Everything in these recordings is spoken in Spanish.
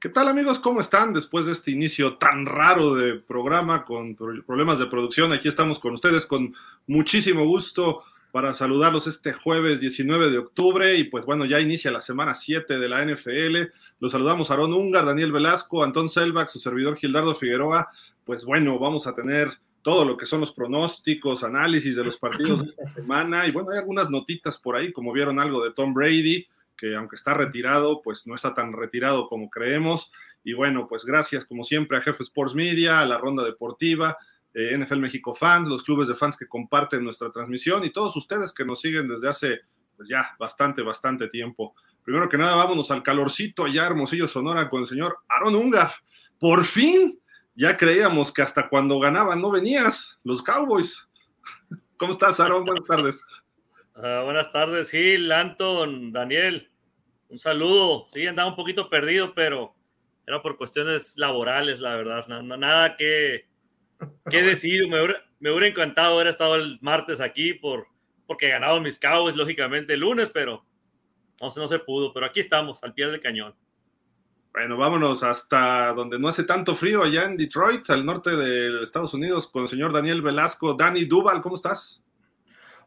¿Qué tal amigos? ¿Cómo están después de este inicio tan raro de programa con problemas de producción? Aquí estamos con ustedes con muchísimo gusto para saludarlos este jueves 19 de octubre y pues bueno, ya inicia la semana 7 de la NFL. Los saludamos a Aaron Ungar, Daniel Velasco, Antón Selbach, su servidor Gildardo Figueroa. Pues bueno, vamos a tener todo lo que son los pronósticos, análisis de los partidos de esta semana y bueno, hay algunas notitas por ahí, como vieron algo de Tom Brady que aunque está retirado, pues no está tan retirado como creemos. Y bueno, pues gracias como siempre a Jefe Sports Media, a la Ronda Deportiva, eh, NFL México Fans, los clubes de fans que comparten nuestra transmisión y todos ustedes que nos siguen desde hace pues ya bastante, bastante tiempo. Primero que nada, vámonos al calorcito allá, Hermosillo Sonora, con el señor Aaron Ungar. Por fin, ya creíamos que hasta cuando ganaban no venías, los Cowboys. ¿Cómo estás, Aaron? Buenas tardes. Ah, buenas tardes, Gil, Anton, Daniel. Un saludo. Sí, andaba un poquito perdido, pero era por cuestiones laborales, la verdad. nada que, que decir. Me hubiera, encantado haber estado el martes aquí por, porque ganado mis Cowboys, lógicamente, el lunes, pero no, no se pudo. Pero aquí estamos, al pie del cañón. Bueno, vámonos hasta donde no hace tanto frío, allá en Detroit, al norte de Estados Unidos, con el señor Daniel Velasco. Dani Duval, ¿cómo estás?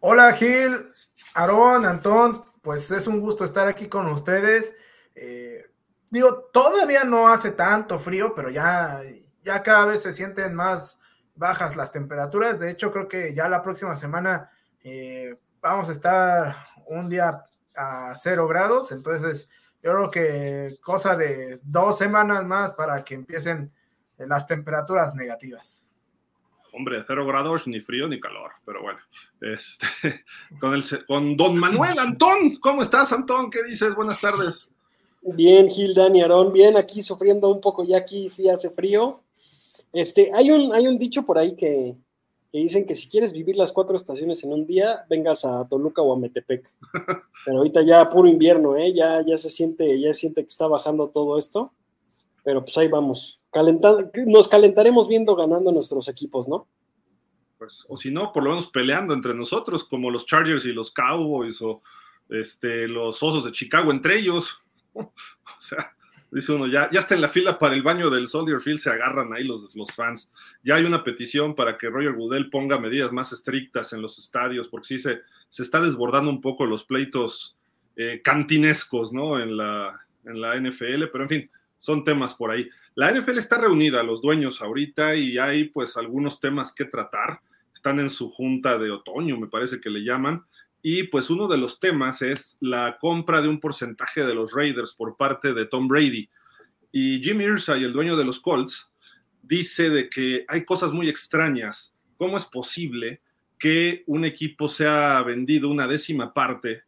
Hola, Gil. Aarón, Antón, pues es un gusto estar aquí con ustedes. Eh, digo, todavía no hace tanto frío, pero ya, ya cada vez se sienten más bajas las temperaturas. De hecho, creo que ya la próxima semana eh, vamos a estar un día a cero grados. Entonces, yo creo que cosa de dos semanas más para que empiecen las temperaturas negativas hombre, cero grados, ni frío ni calor, pero bueno. Este, con, el, con don Manuel Antón, ¿cómo estás, Antón? ¿Qué dices? Buenas tardes. Bien, Gil, Dani, Aarón, bien, aquí sufriendo un poco, ya aquí sí hace frío. Este, hay un, hay un dicho por ahí que, dicen que si quieres vivir las cuatro estaciones en un día, vengas a Toluca o a Metepec. Pero ahorita ya puro invierno, ¿eh? Ya, ya se siente, ya se siente que está bajando todo esto. Pero pues ahí vamos nos calentaremos viendo ganando nuestros equipos, ¿no? Pues, o si no, por lo menos peleando entre nosotros, como los Chargers y los Cowboys o este, los Osos de Chicago entre ellos. o sea, dice uno, ya, ya está en la fila para el baño del Soldier Field, se agarran ahí los, los fans. Ya hay una petición para que Roger Goodell ponga medidas más estrictas en los estadios, porque sí se, se está desbordando un poco los pleitos eh, cantinescos, ¿no? En la, en la NFL, pero en fin, son temas por ahí. La NFL está reunida, los dueños ahorita, y hay pues algunos temas que tratar. Están en su junta de otoño, me parece que le llaman. Y pues uno de los temas es la compra de un porcentaje de los Raiders por parte de Tom Brady. Y Jim Irsay, el dueño de los Colts, dice de que hay cosas muy extrañas. ¿Cómo es posible que un equipo sea vendido una décima parte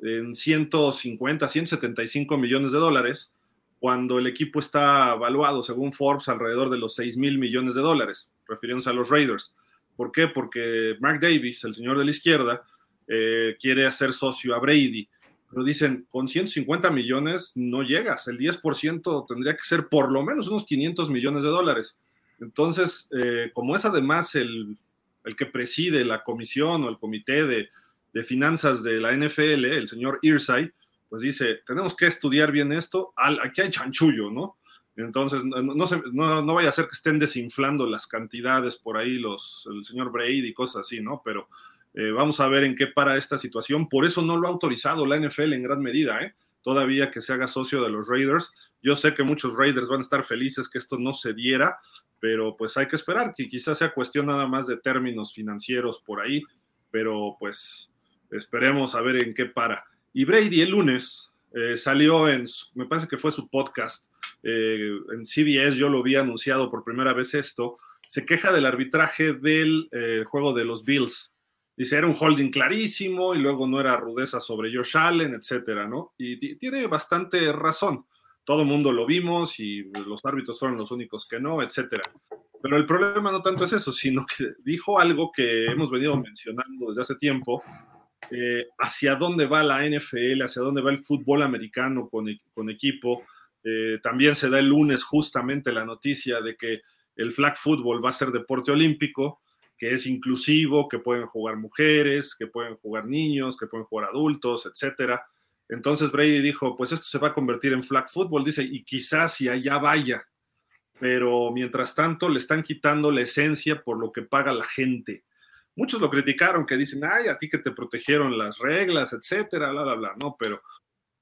en 150, 175 millones de dólares cuando el equipo está evaluado, según Forbes, alrededor de los 6 mil millones de dólares, refiriéndose a los Raiders. ¿Por qué? Porque Mark Davis, el señor de la izquierda, eh, quiere hacer socio a Brady. Pero dicen, con 150 millones no llegas, el 10% tendría que ser por lo menos unos 500 millones de dólares. Entonces, eh, como es además el, el, que preside la comisión o el comité de, de finanzas de la NFL, el señor Irsay, pues dice, tenemos que estudiar bien esto, aquí hay chanchullo, ¿no? Entonces, no, no, vaya a ser que estén desinflando las cantidades por ahí los, el señor Brady y cosas así, ¿no? Pero eh, vamos a ver en qué para esta situación. Por eso no lo ha autorizado la NFL en gran medida, ¿eh? Todavía que se haga socio de los Raiders. Yo sé que muchos Raiders van a estar felices que esto no se diera, pero pues hay que esperar, que quizás sea cuestión nada más de términos financieros por ahí, pero pues esperemos a ver en qué para. Y Brady el lunes eh, salió en, me parece que fue su podcast, eh, en CBS, yo lo vi anunciado por primera vez esto, se queja del arbitraje del eh, juego de los Bills. Dice, era un holding clarísimo y luego no era rudeza sobre Josh Allen, etcétera, ¿no? Y tiene bastante razón. Todo el mundo lo vimos y los árbitros fueron los únicos que no, etcétera. Pero el problema no tanto es eso, sino que dijo algo que hemos venido mencionando desde hace tiempo, eh, hacia dónde va la NFL, hacia dónde va el fútbol americano con, e-, equipo. Eh, también se da el lunes justamente la noticia de que el flag football va a ser deporte olímpico, que es inclusivo, que pueden jugar mujeres, que pueden jugar niños, que pueden jugar adultos, etcétera. Entonces Brady dijo, pues esto se va a convertir en flag football, dice, y quizás si allá vaya, pero mientras tanto le están quitando la esencia por lo que paga la gente. Muchos lo criticaron, que dicen, ay, a ti que te protegieron las reglas, etcétera, bla, bla, bla, no, pero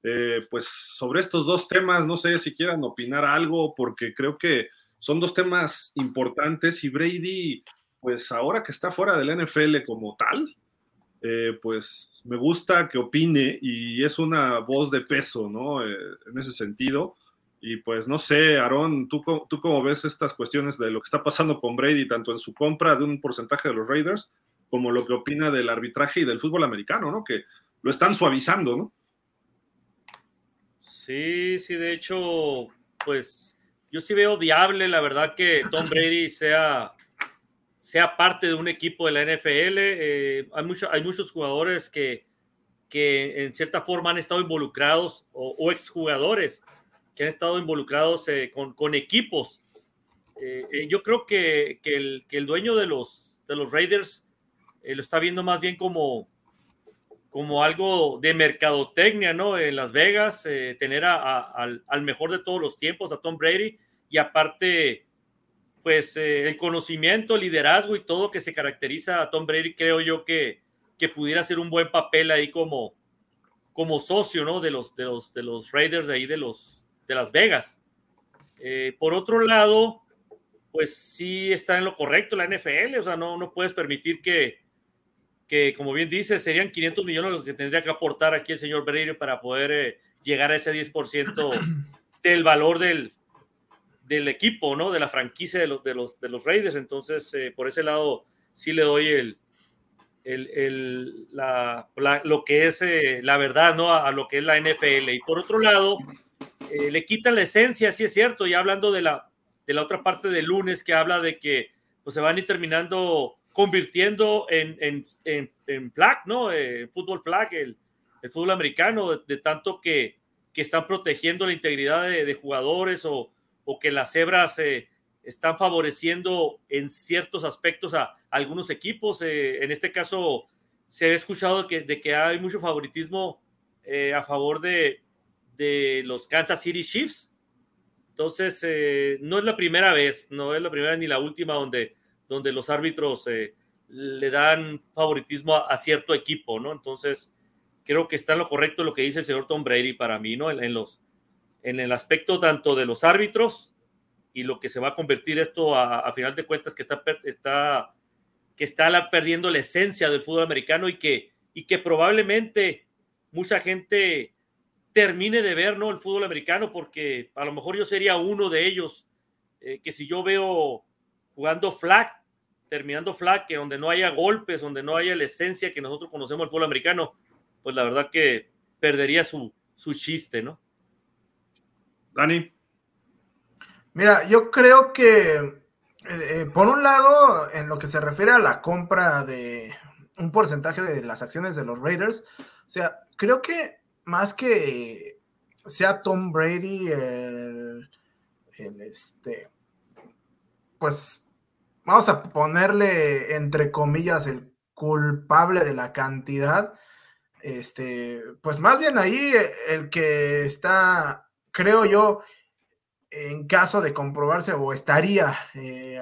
eh, pues sobre estos dos temas, no sé si quieran opinar algo, porque creo que son dos temas importantes y Brady, pues ahora que está fuera del NFL como tal, eh, pues me gusta que opine y es una voz de peso, ¿no? Eh, en ese sentido. Y pues no sé, Aarón, ¿tú, ¿tú cómo ves estas cuestiones de lo que está pasando con Brady, tanto en su compra de un porcentaje de los Raiders, como lo que opina del arbitraje y del fútbol americano, ¿no? Que lo están suavizando, ¿no? Sí, sí, de hecho, pues yo sí veo viable, la verdad, que Tom Brady sea sea parte de un equipo de la NFL. Eh, hay, mucho, hay muchos jugadores que, que en cierta forma han estado involucrados o, exjugadores que han estado involucrados eh, con, con, equipos. Eh, yo creo que, que, el, que, el, dueño de los, de los Raiders lo está viendo más bien como, como algo de mercadotecnia, ¿no? En Las Vegas, tener a, al, al, mejor de todos los tiempos, a Tom Brady, y aparte pues eh, el conocimiento, liderazgo y todo que se caracteriza a Tom Brady, creo yo que, que pudiera ser un buen papel ahí como, como socio, ¿no? De los, de los, de los Raiders de ahí de, los, de Las Vegas. Eh, por otro lado, pues sí está en lo correcto la NFL, o sea, no, no puedes permitir que, que, como bien dice, serían 500 millones los que tendría que aportar aquí el señor Brady para poder eh, llegar a ese 10% del valor del, del equipo, ¿no? De la franquicia de los, de los, de los Raiders. Entonces, eh, por ese lado, sí le doy el, el, el la, lo que es eh, la verdad, ¿no? A, lo que es la NFL. Y por otro lado, eh, le quitan la esencia, sí es cierto, ya hablando de la, de la otra parte del lunes que habla de que pues, se van a ir terminando convirtiendo en, en, en, flag, ¿no? fútbol flag, el, el fútbol americano, de, tanto que, que, están protegiendo la integridad de, de jugadores o, o que las cebras eh, están favoreciendo en ciertos aspectos a, algunos equipos. Eh, en este caso, se ha escuchado que, de que hay mucho favoritismo eh, a favor de, de, los Kansas City Chiefs. Entonces, no es la primera vez, no es la primera ni la última donde, donde los árbitros le dan favoritismo a, cierto equipo, ¿no? Entonces, creo que está lo correcto lo que dice el señor Tom Brady para mí, ¿no? en los, en el aspecto tanto de los árbitros y lo que se va a convertir esto a, final de cuentas que está, está, que está perdiendo la esencia del fútbol americano y que, y que probablemente mucha gente termine de ver ¿no? el fútbol americano porque a lo mejor yo sería uno de ellos eh, que si yo veo jugando flag, terminando flag, que donde no haya golpes, donde no haya la esencia que nosotros conocemos del fútbol americano, pues la verdad que perdería su, su chiste, ¿no? Dani. Mira, yo creo que, eh, eh, por un lado, en lo que se refiere a la compra de un porcentaje de las acciones de los Raiders, o sea, creo que más que sea Tom Brady el, este, pues vamos a ponerle entre comillas el culpable de la cantidad, este, pues más bien ahí el que está creo yo, en caso de comprobarse o estaría eh,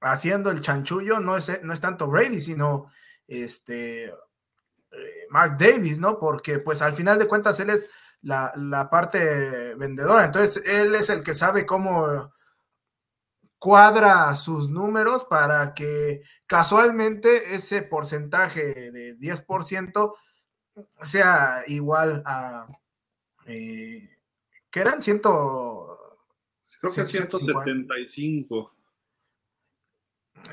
haciendo el chanchullo, no es, no es tanto Brady, sino este eh, Mark Davis, ¿no? Porque pues al final de cuentas él es la, la, parte vendedora, entonces él es el que sabe cómo cuadra sus números para que casualmente ese porcentaje de 10% sea igual a... Eh, que eran ciento... Creo que 175.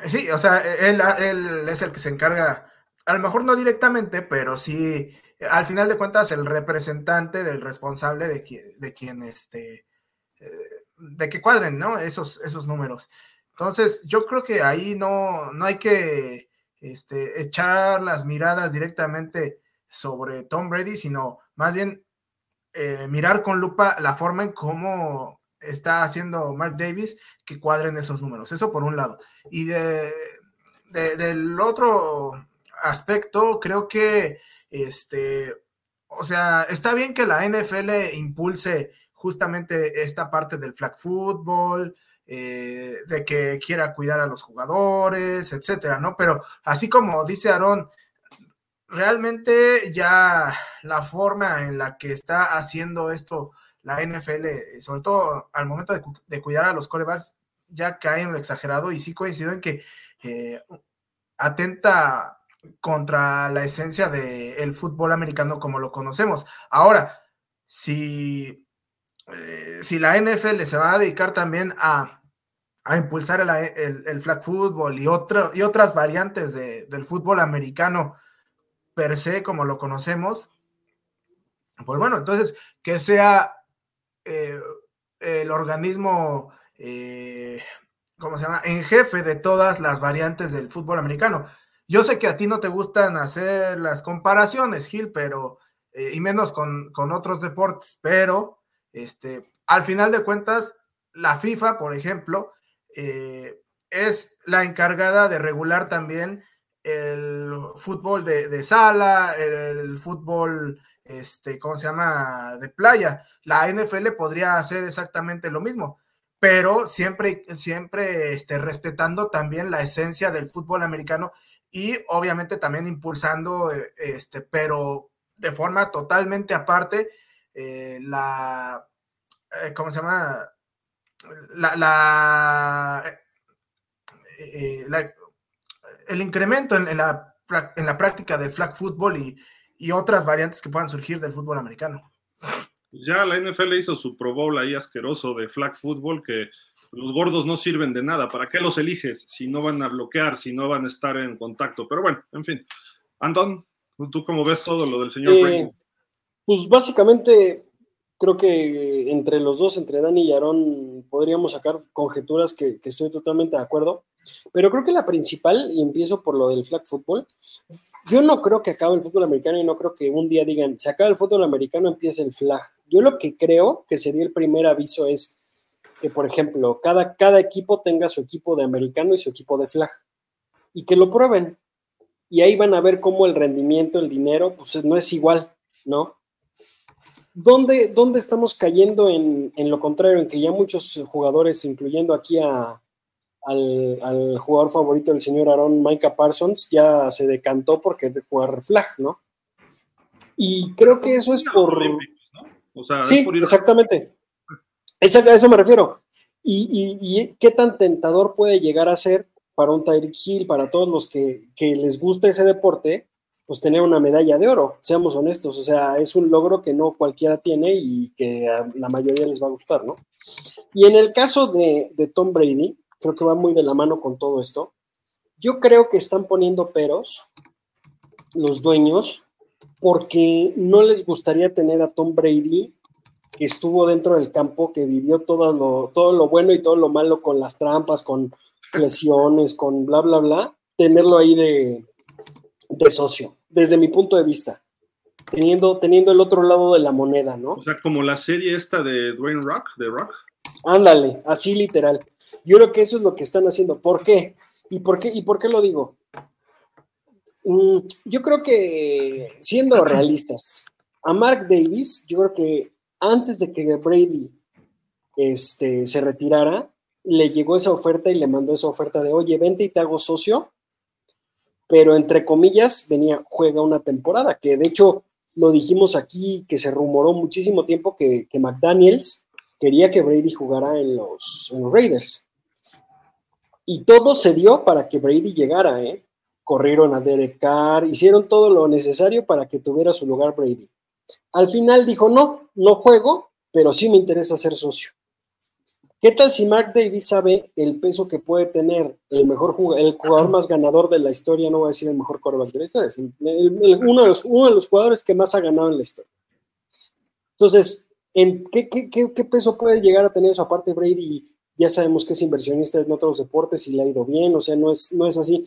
Sí, o sea, él, él, es el que se encarga, a lo mejor no directamente, pero sí, al final de cuentas, el representante del responsable de, quien, de quien este, eh, de que cuadren, ¿no? Esos, esos números. Entonces, yo creo que ahí no, no hay que este, echar las miradas directamente sobre Tom Brady, sino más bien eh, mirar con lupa la forma en cómo está haciendo Mark Davis que cuadren esos números. Eso por un lado. Y de, del otro aspecto, creo que este, o sea, está bien que la NFL impulse justamente esta parte del flag football, eh, de que quiera cuidar a los jugadores, etcétera, ¿no? Pero así como dice Aarón, realmente ya la forma en la que está haciendo esto la NFL, sobre todo al momento de, cuidar a los corebacks, ya cae en lo exagerado y sí coincido en que eh, atenta contra la esencia del fútbol americano como lo conocemos. Ahora, si, eh, si la NFL se va a dedicar también a, impulsar el, flag football y, y otras variantes del fútbol americano per se como lo conocemos, pues bueno, entonces que sea eh, el organismo, eh, ¿cómo se llama?, en jefe de todas las variantes del fútbol americano. Yo sé que a ti no te gustan hacer las comparaciones, Gil, pero, y menos con, otros deportes, pero este, al final de cuentas, la FIFA, por ejemplo, es la encargada de regular también el fútbol de, sala, el, fútbol, este, ¿cómo se llama?, de playa. La NFL podría hacer exactamente lo mismo, pero siempre, siempre este, respetando también la esencia del fútbol americano y obviamente también impulsando, este, pero de forma totalmente aparte, eh, la, eh, ¿cómo se llama? La, la, eh, la el incremento en, la, en la práctica del flag football y, otras variantes que puedan surgir del fútbol americano. Ya la NFL hizo su Pro Bowl ahí asqueroso de flag football que los gordos no sirven de nada. ¿Para qué los eliges si no van a bloquear, si no van a estar en contacto? Pero bueno, en fin. Anton, ¿tú cómo ves todo lo del señor eh, Pues básicamente creo que entre los dos, entre Dani y Aarón, podríamos sacar conjeturas que, estoy totalmente de acuerdo. Pero creo que la principal, y empiezo por lo del flag football, yo no creo que acabe el fútbol americano y no creo que un día digan, se acaba el fútbol americano, empieza el flag. Yo lo que creo que sería el primer aviso es que, por ejemplo, cada, cada equipo tenga su equipo de americano y su equipo de flag. Y que lo prueben. Y ahí van a ver cómo el rendimiento, el dinero, pues no es igual, ¿no? ¿Dónde, estamos cayendo en, lo contrario? En que ya muchos jugadores, incluyendo aquí a, al, jugador favorito del señor Aaron, Micah Parsons, ya se decantó porque de jugar flag, ¿no? Y creo que eso es por. sí, exactamente. a eso me refiero. Y, qué tan tentador puede llegar a ser para un Tyreek Hill, para todos los que, que les gusta ese deporte, pues tener una medalla de oro, seamos honestos, o sea, es un logro que no cualquiera tiene y que a la mayoría les va a gustar, ¿no? Y en el caso de, Tom Brady, creo que va muy de la mano con todo esto, yo creo que están poniendo peros los dueños porque no les gustaría tener a Tom Brady que estuvo dentro del campo, que vivió todo lo, todo lo bueno y todo lo malo con las trampas, con lesiones, con bla, bla, bla, tenerlo ahí de, de socio, desde mi punto de vista, teniendo, teniendo el otro lado de la moneda, ¿no? O sea, como la serie esta de Dwayne Rock, de Rock. Ándale, así literal. Yo creo que eso es lo que están haciendo. ¿Por qué? ¿Y por qué, y por qué lo digo? Mm, yo creo que, siendo realistas, a Mark Davis, yo creo que antes de que Brady este, se retirara, le llegó esa oferta y le mandó esa oferta de, oye, vente y te hago socio pero entre comillas venía, juega una temporada, que de hecho lo dijimos aquí, que se rumoró muchísimo tiempo que, McDaniels quería que Brady jugara en los, Raiders. Y todo se dio para que Brady llegara, ¿eh? Corrieron a Derek Carr, hicieron todo lo necesario para que tuviera su lugar Brady. Al final dijo, no, no juego, pero sí me interesa ser socio. ¿Qué tal si Mark Davis sabe el peso que puede tener el mejor jugador, el jugador más ganador de la historia? No voy a decir el mejor quarterback de la historia, es uno, de los, uno, de los, jugadores que más ha ganado en la historia. Entonces, ¿en qué, qué, peso puede llegar a tener eso? Aparte, Brady ya sabemos que es inversionista en otros deportes y le ha ido bien, o sea, no es, no es así.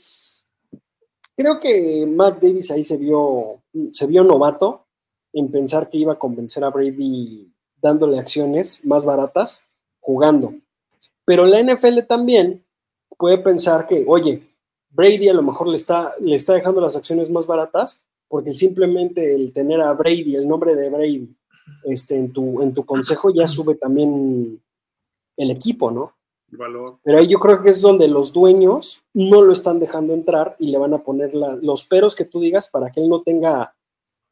Creo que Mark Davis ahí se vio, se vio novato en pensar que iba a convencer a Brady dándole acciones más baratas jugando. Pero la NFL también puede pensar que, oye, Brady a lo mejor le está, le está dejando las acciones más baratas, porque simplemente el tener a Brady, el nombre de Brady, este, en, tu, en tu consejo ya sube también el equipo, ¿no? Valor. Pero ahí yo creo que es donde los dueños no lo están dejando entrar y le van a poner los peros que tú digas para que él no tenga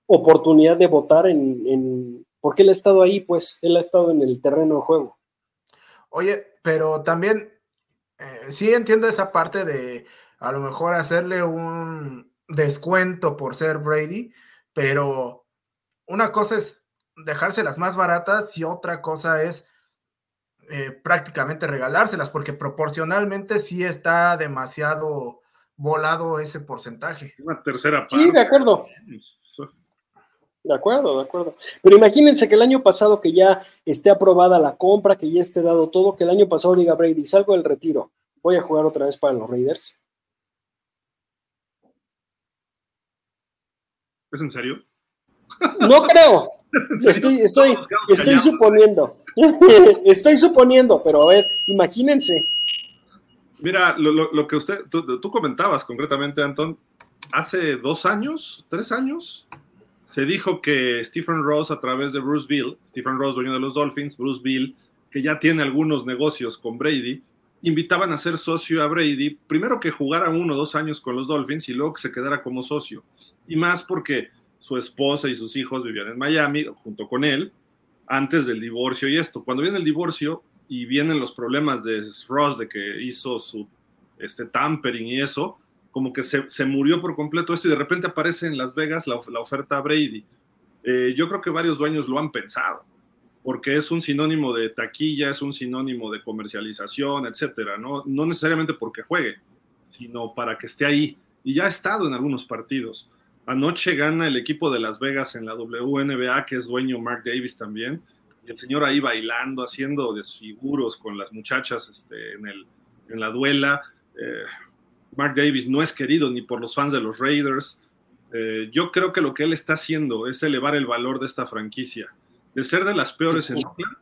oportunidad de votar en, porque él ha estado ahí, pues él ha estado en el terreno de juego. Oye, pero también eh, sí entiendo esa parte de a lo mejor hacerle un descuento por ser Brady, pero una cosa es dejárselas más baratas y otra cosa es eh, prácticamente regalárselas, porque proporcionalmente sí está demasiado volado ese porcentaje. Una tercera parte. Sí, de acuerdo. De acuerdo, de acuerdo. Pero imagínense que el año pasado que ya esté aprobada la compra, que ya esté dado todo, que el año pasado diga Brady, salgo del retiro, voy a jugar otra vez para los Raiders. ¿Es en serio? No creo. Estoy, estoy, estoy suponiendo. estoy suponiendo, pero a ver, imagínense. Mira, lo, que usted, tú, comentabas concretamente, Anton, hace dos años, tres años, se dijo que Stephen Ross a través de Bruce Bill, Stephen Ross, dueño de los Dolphins, Bruce Bill, que ya tiene algunos negocios con Brady, invitaban a ser socio a Brady, primero que jugara uno o dos años con los Dolphins y luego que se quedara como socio. Y más porque su esposa y sus hijos vivían en Miami junto con él antes del divorcio y esto. Cuando viene el divorcio y vienen los problemas de Ross de que hizo su este, tampering y eso, como que se, murió por completo esto y de repente aparece en Las Vegas la, oferta a Brady. Eh, yo creo que varios dueños lo han pensado, porque es un sinónimo de taquilla, es un sinónimo de comercialización, etcétera, ¿no? No necesariamente porque juegue, sino para que esté ahí. Y ya ha estado en algunos partidos. Anoche gana el equipo de Las Vegas en la WNBA, que es dueño Mark Davis también. Y el señor ahí bailando, haciendo desfiguros con las muchachas este, en, el, en la duela. Eh, Mark Davis no es querido ni por los fans de los Raiders. Eh, yo creo que lo que él está haciendo es elevar el valor de esta franquicia. De ser de las peores en Oakland,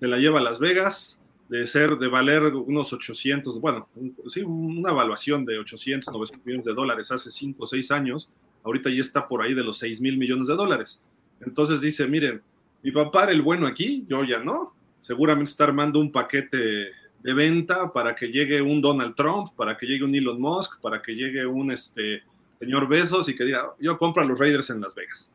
de la lleva a Las Vegas, de ser, de valer unos 800, bueno, sí, una evaluación de 800, 900 millones de dólares hace 5 o 6 años, ahorita ya está por ahí de los 6 mil millones de dólares. Entonces dice, miren, mi papá era el bueno aquí, yo ya no. Seguramente está armando un paquete de venta para que llegue un Donald Trump, para que llegue un Elon Musk, para que llegue un este, señor Besos y que diga, yo compro a los Raiders en Las Vegas.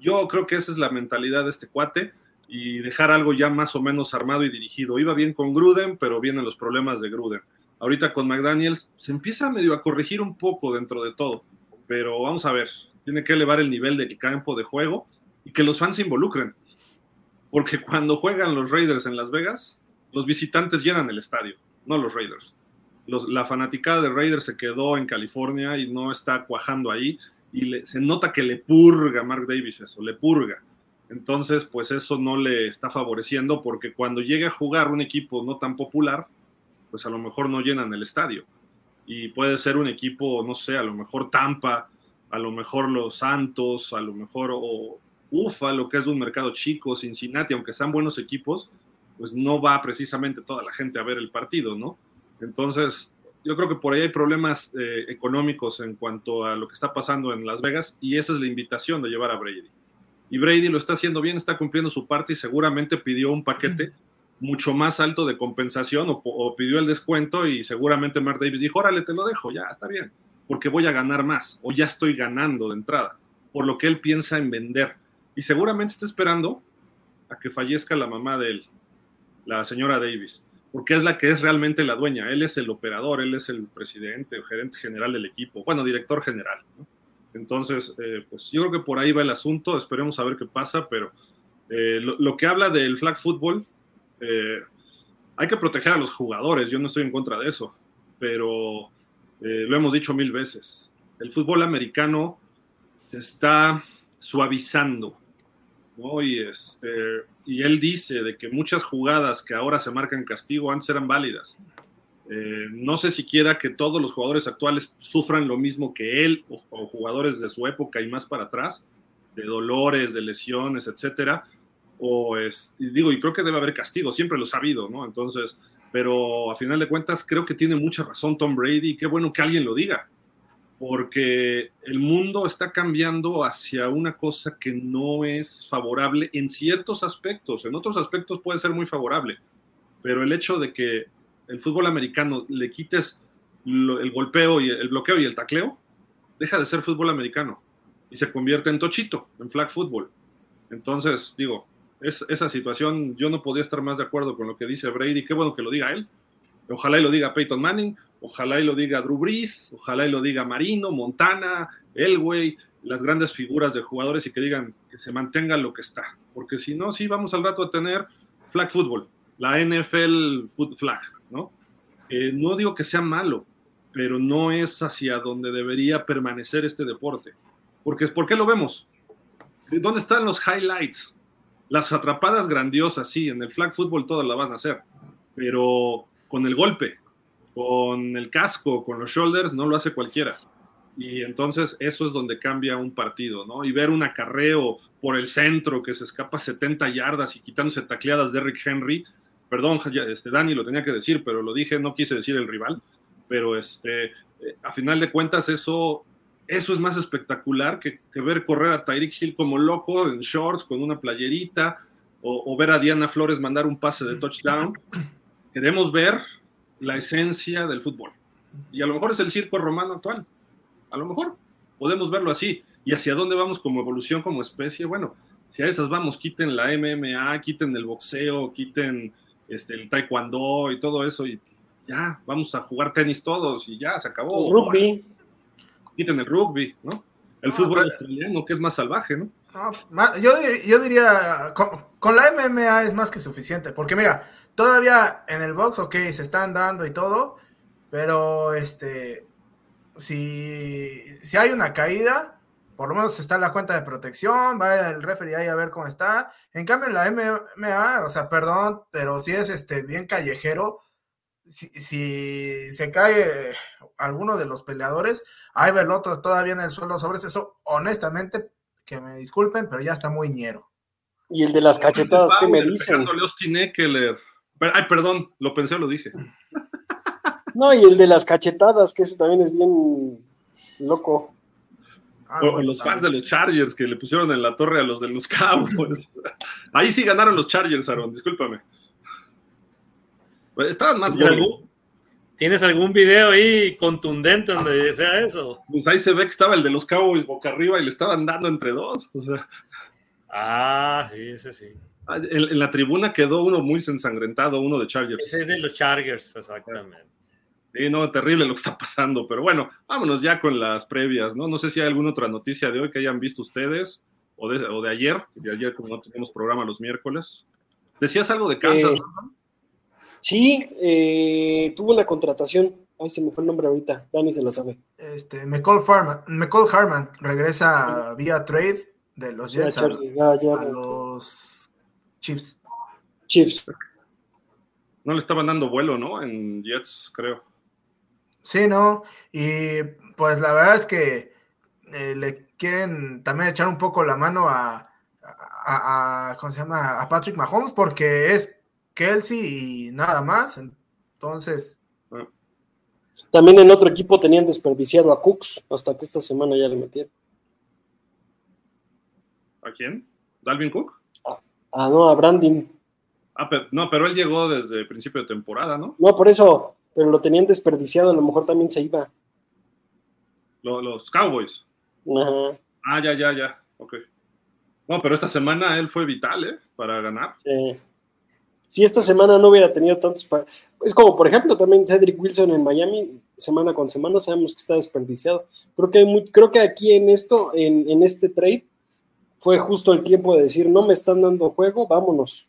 Yo creo que esa es la mentalidad de este cuate y dejar algo ya más o menos armado y dirigido. Iba bien con Gruden, pero vienen los problemas de Gruden. Ahorita con McDaniels se empieza medio a corregir un poco dentro de todo pero vamos a ver, tiene que elevar el nivel del campo de juego y que los fans se involucren, porque cuando juegan los Raiders en Las Vegas, los visitantes llenan el estadio, no los Raiders. la fanaticada de Raiders se quedó en California y no está cuajando ahí y se nota que le purga a Mark Davis eso, le purga. Entonces, pues eso no le está favoreciendo porque cuando llega a jugar un equipo no tan popular, pues a lo mejor no llenan el estadio y puede ser un equipo, no sé, a lo mejor Tampa, a lo mejor los Santos, a lo mejor o Ufa, lo que es un mercado chico, Cincinnati, aunque sean buenos equipos, pues no va precisamente toda la gente a ver el partido, ¿no? Entonces, yo creo que por ahí hay problemas eh, económicos en cuanto a lo que está pasando en Las Vegas y esa es la invitación de llevar a Brady. Y Brady lo está haciendo bien, está cumpliendo su parte y seguramente pidió un paquete mucho más alto de compensación o, pidió el descuento y seguramente Mark Davis dijo, órale, te lo dejo, ya, está bien, porque voy a ganar más o ya estoy ganando de entrada, por lo que él piensa en vender. Y seguramente está esperando a que fallezca la mamá de él, la señora Davis, porque es la que es realmente la dueña, él es el operador, él es el presidente o gerente general del equipo, bueno, director general. Entonces, eh, pues yo creo que por ahí va el asunto, esperemos a ver qué pasa, pero eh, lo, que habla del flag football eh, hay que proteger a los jugadores, yo no estoy en contra de eso, pero lo hemos dicho mil veces, el fútbol americano se está suavizando, y, este, y él dice de que muchas jugadas que ahora se marcan castigo antes eran válidas. Eh, no sé siquiera que todos los jugadores actuales sufran lo mismo que él o, jugadores de su época y más para atrás, de dolores, de lesiones, etcétera, o es, digo, y creo que debe haber castigo, siempre lo he sabido, ¿no? Entonces, pero a final de cuentas creo que tiene mucha razón Tom Brady, qué bueno que alguien lo diga, porque el mundo está cambiando hacia una cosa que no es favorable en ciertos aspectos, en otros aspectos puede ser muy favorable, pero el hecho de que el fútbol americano le quites el golpeo y el bloqueo y el tacleo, deja de ser fútbol americano y se convierte en tochito, en flag football. Entonces, digo, es, esa situación, yo no podía estar más de acuerdo con lo que dice Brady, qué bueno que lo diga él. Ojalá y lo diga Peyton Manning, ojalá y lo diga Drew Brees, ojalá y lo diga Marino, Montana, Elway, las grandes figuras de jugadores y que digan que se mantenga lo que está. Porque si no, sí vamos al rato a tener flag football, la NFL flag, ¿no? Eh, no digo que sea malo, pero no es hacia donde debería permanecer este deporte. Porque, ¿Por qué lo vemos? ¿Dónde están los highlights? Las atrapadas grandiosas, sí, en el flag football todas la van a hacer, pero con el golpe, con el casco, con los shoulders, no lo hace cualquiera. Y entonces eso es donde cambia un partido, ¿no? Y ver un acarreo por el centro que se escapa 70 yardas y quitándose tacleadas de Rick Henry, perdón, este, Dani lo tenía que decir, pero lo dije, no quise decir el rival, pero este, eh, a final de cuentas eso, eso es más espectacular que, ver correr a Tyreek Hill como loco en shorts con una playerita o, ver a Diana Flores mandar un pase de touchdown. Queremos ver la esencia del fútbol. Y a lo mejor es el circo romano actual. A lo mejor podemos verlo así. ¿Y hacia dónde vamos como evolución, como especie? Bueno, si a esas vamos, quiten la MMA, quiten el boxeo, quiten este, el taekwondo y todo eso, y ya, vamos a jugar tenis todos y ya, se acabó. El rugby. Quiten el rugby, ¿no? El fútbol australiano, que es más salvaje, ¿no? yo, yo, diría, con, la MMA es más que suficiente, porque mira, todavía en el box, ok, se están dando y todo, pero este, si, si hay una caída, por lo menos está la cuenta de protección, va el referee ahí a ver cómo está. En cambio, en la MMA, o sea, perdón, pero si es este bien callejero, si, se cae alguno de los peleadores, ahí va el otro todavía en el suelo sobre eso. Honestamente, que me disculpen, pero ya está muy ñero. Y el de las cachetadas, ¿qué me dicen? Ay, perdón, lo pensé, lo dije. No, y el de las cachetadas, que ese también es bien loco. Ah, o, los fans de los Chargers que le pusieron en la torre a los de los Cowboys. Ahí sí ganaron los Chargers, Aaron, discúlpame. Estaban más ¿Tienes algún video ahí contundente donde sea eso? Pues ahí se ve que estaba el de los Cowboys boca arriba y le estaban dando entre dos. Ah, sí, ese sí. Ah, en, la tribuna quedó uno muy ensangrentado, uno de Chargers. Ese es de los Chargers, exactamente. Sí, no, terrible lo que está pasando, pero bueno, vámonos ya con las previas, ¿no? No sé si hay alguna otra noticia de hoy que hayan visto ustedes o de, o de ayer, de ayer como no tenemos programa los miércoles. ¿Decías algo de Kansas, eh, Sí, eh, tuvo una contratación. Ay, se me fue el nombre ahorita. Dani se lo sabe. Este, McCall, Farman, McCall Harman regresa vía trade de los Jets a, los Chiefs. Chiefs. No le estaban dando vuelo, ¿no? En Jets, creo. Sí, ¿no? Y pues la verdad es que eh, le quieren también echar un poco la mano a, a, a, ¿cómo se llama? A Patrick Mahomes porque es Kelsey y nada más. Entonces. Ah. También en otro equipo tenían desperdiciado a Cooks, hasta que esta semana ya le metieron. ¿A quién? ¿Dalvin Cook? Ah, no, a Brandon. Ah, pero, no, pero él llegó desde el principio de temporada, ¿no? No, por eso, pero lo tenían desperdiciado, a lo mejor también se iba. Los, Cowboys. Ajá. Ah, ya, ya, ya, ok. No, pero esta semana él fue vital, ¿eh? Para ganar. Sí si esta semana no hubiera tenido tantos... Es como, por ejemplo, también Cedric Wilson en Miami, semana con semana, sabemos que está desperdiciado. Creo que, hay creo que aquí en esto, en, este trade, fue justo el tiempo de decir, no me están dando juego, vámonos.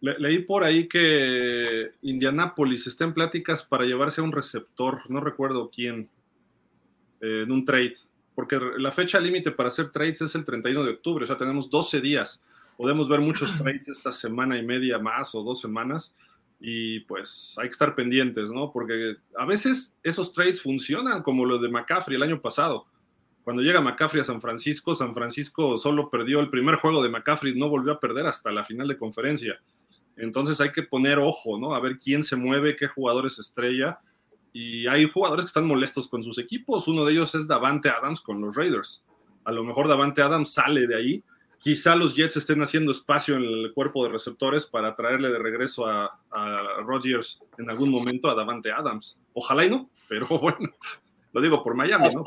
leí por ahí que Indianapolis está en pláticas para llevarse a un receptor, no recuerdo quién, eh, en un trade, porque la fecha límite para hacer trades es el 31 de octubre, o sea, tenemos 12 días podemos ver muchos trades esta semana y media más o dos semanas y pues hay que estar pendientes, ¿no? Porque a veces esos trades funcionan como lo de McCaffrey el año pasado. Cuando llega McCaffrey a San Francisco, San Francisco solo perdió el primer juego de McCaffrey, no volvió a perder hasta la final de conferencia. Entonces hay que poner ojo, ¿no? A ver quién se mueve, qué jugadores estrella y hay jugadores que están molestos con sus equipos. Uno de ellos es Davante Adams con los Raiders. A lo mejor Davante Adams sale de ahí. Quizá los Jets estén haciendo espacio en el cuerpo de receptores para traerle de regreso a, a Rodgers en algún momento a Davante Adams. Ojalá y no, pero bueno, lo digo por Miami, ¿no?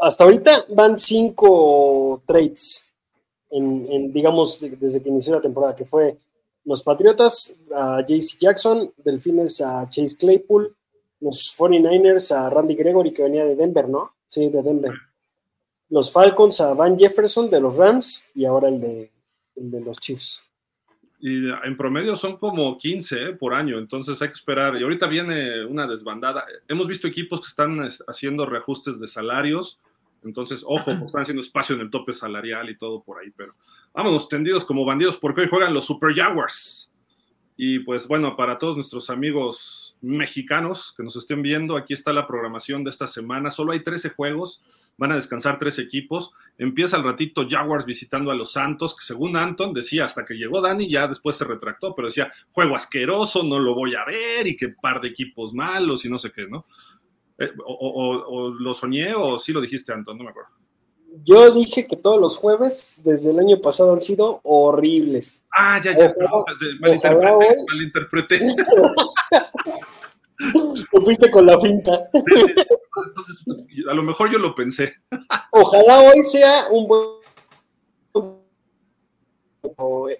Hasta ahorita van cinco trades, en, digamos, desde que inició la temporada, que fue los Patriotas a JC Jackson, Delfines a Chase Claypool, los 49ers a Randy Gregory, que venía de Denver, ¿no? Sí, de Denver. Los Falcons a Van Jefferson de los Rams y ahora el de, el de los Chiefs. Y en promedio son como 15 ¿eh? por año, entonces hay que esperar. Y ahorita viene una desbandada. Hemos visto equipos que están haciendo reajustes de salarios, entonces, ojo, porque están haciendo espacio en el tope salarial y todo por ahí, pero vámonos tendidos como bandidos porque hoy juegan los Super Jaguars. Y pues bueno, para todos nuestros amigos mexicanos que nos estén viendo, aquí está la programación de esta semana. Solo hay 13 juegos, van a descansar tres equipos. Empieza el ratito Jaguars visitando a los Santos, que según Anton decía, hasta que llegó Dani, ya después se retractó, pero decía, juego asqueroso, no lo voy a ver, y que par de equipos malos y no sé qué, ¿no? Eh, o, o, o, lo soñé o sí lo dijiste, Anton, no me acuerdo. Yo dije que todos los jueves desde el año pasado han sido horribles. Ah, ya, ya, Ojalá- malinterpreté, hoy- malinterpreté. Te fuiste con la finta. Entonces, a lo mejor yo lo pensé. Ojalá hoy sea un buen.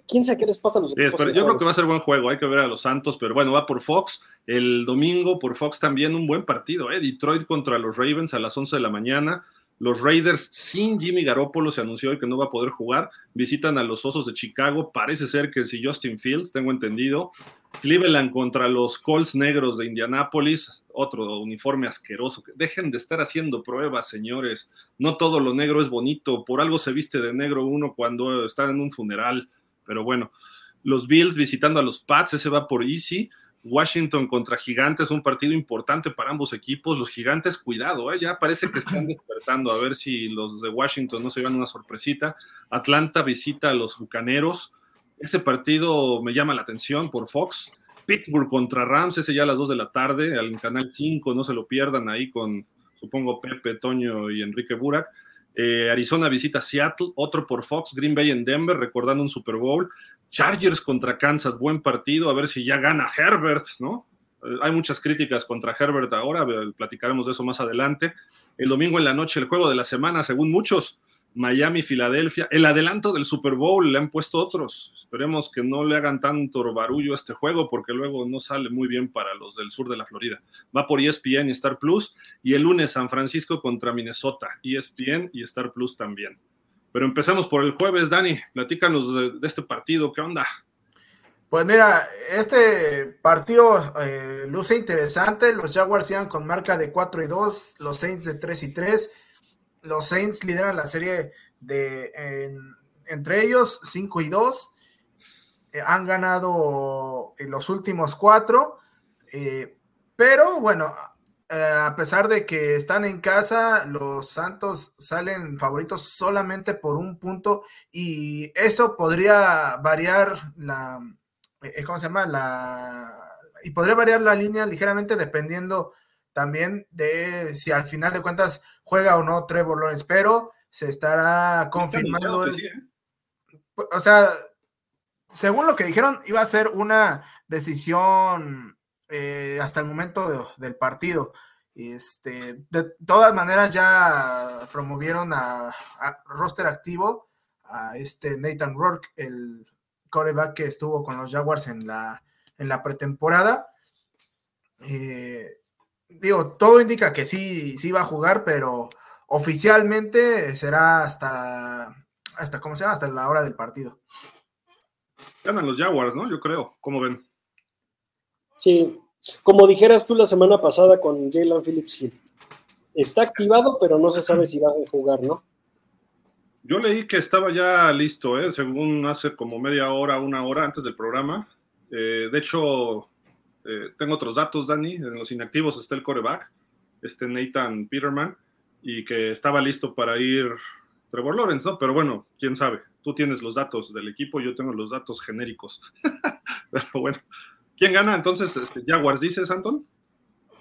¿Quién sabe qué les pasa a los Sí, yo creo que va a ser buen juego, hay que ver a los Santos, pero bueno, va por Fox. El domingo por Fox también un buen partido, ¿eh? Detroit contra los Ravens a las 11 de la mañana. Los Raiders sin Jimmy Garoppolo se anunció que no va a poder jugar. Visitan a los Osos de Chicago. Parece ser que si Justin Fields, tengo entendido. Cleveland contra los Colts negros de Indianápolis. Otro uniforme asqueroso. Dejen de estar haciendo pruebas, señores. No todo lo negro es bonito. Por algo se viste de negro uno cuando está en un funeral. Pero bueno, los Bills visitando a los Pats. Ese va por Easy. Washington contra Gigantes, un partido importante para ambos equipos. Los Gigantes, cuidado, ¿eh? ya parece que están despertando. A ver si los de Washington no se llevan una sorpresita. Atlanta visita a los Bucaneros. Ese partido me llama la atención por Fox. Pittsburgh contra Rams, ese ya a las 2 de la tarde, al canal 5, no se lo pierdan ahí con, supongo, Pepe, Toño y Enrique Burak. Eh, Arizona visita Seattle, otro por Fox, Green Bay en Denver, recordando un Super Bowl. Chargers contra Kansas, buen partido, a ver si ya gana Herbert, ¿no? Eh, hay muchas críticas contra Herbert ahora, platicaremos de eso más adelante. El domingo en la noche, el juego de la semana, según muchos, Miami, Filadelfia. El adelanto del Super Bowl le han puesto otros. Esperemos que no le hagan tanto barullo a este juego porque luego no sale muy bien para los del sur de la Florida. Va por ESPN y Star Plus. Y el lunes San Francisco contra Minnesota. ESPN y Star Plus también. Pero empezamos por el jueves, Dani. Platícanos de, de este partido. ¿Qué onda? Pues mira, este partido eh, luce interesante. Los Jaguars iban con marca de 4 y 2, los Saints de 3 y 3. Los Saints lideran la serie de en- entre ellos 5 y 2. Eh, han ganado en los últimos cuatro. eh, pero bueno, a pesar de que están en casa, los Santos salen favoritos solamente por un punto y eso podría variar la, eh, ¿cómo se llama? La, y podría variar la línea ligeramente dependiendo también de si al final de cuentas juega o no Trevor Lawrence, pero se estará confirmando. ¿eh? o sea, según lo que dijeron, iba a ser una decisión eh, hasta el momento de- del partido. Este, de todas maneras, ya promovieron a, a roster activo a este Nathan Rourke, el coreback que estuvo con los Jaguars en la, en la pretemporada. Eh, digo, todo indica que sí, sí va a jugar, pero oficialmente será hasta, hasta, ¿cómo se llama? Hasta la hora del partido. Ganan los Jaguars, ¿no? Yo creo. ¿Cómo ven? Sí, como dijeras tú la semana pasada con Jalen Phillips Hill. Está activado, pero no se sabe si va a jugar, ¿no? Yo leí que estaba ya listo, ¿eh? según hace como media hora, una hora antes del programa. Eh, de hecho, eh, tengo otros datos, Dani. En los inactivos está el coreback, este Nathan Peterman, y que estaba listo para ir Trevor Lawrence, ¿no? Pero bueno, quién sabe. Tú tienes los datos del equipo, yo tengo los datos genéricos. Pero bueno, ¿quién gana entonces? Este, Jaguars, dices, Anton.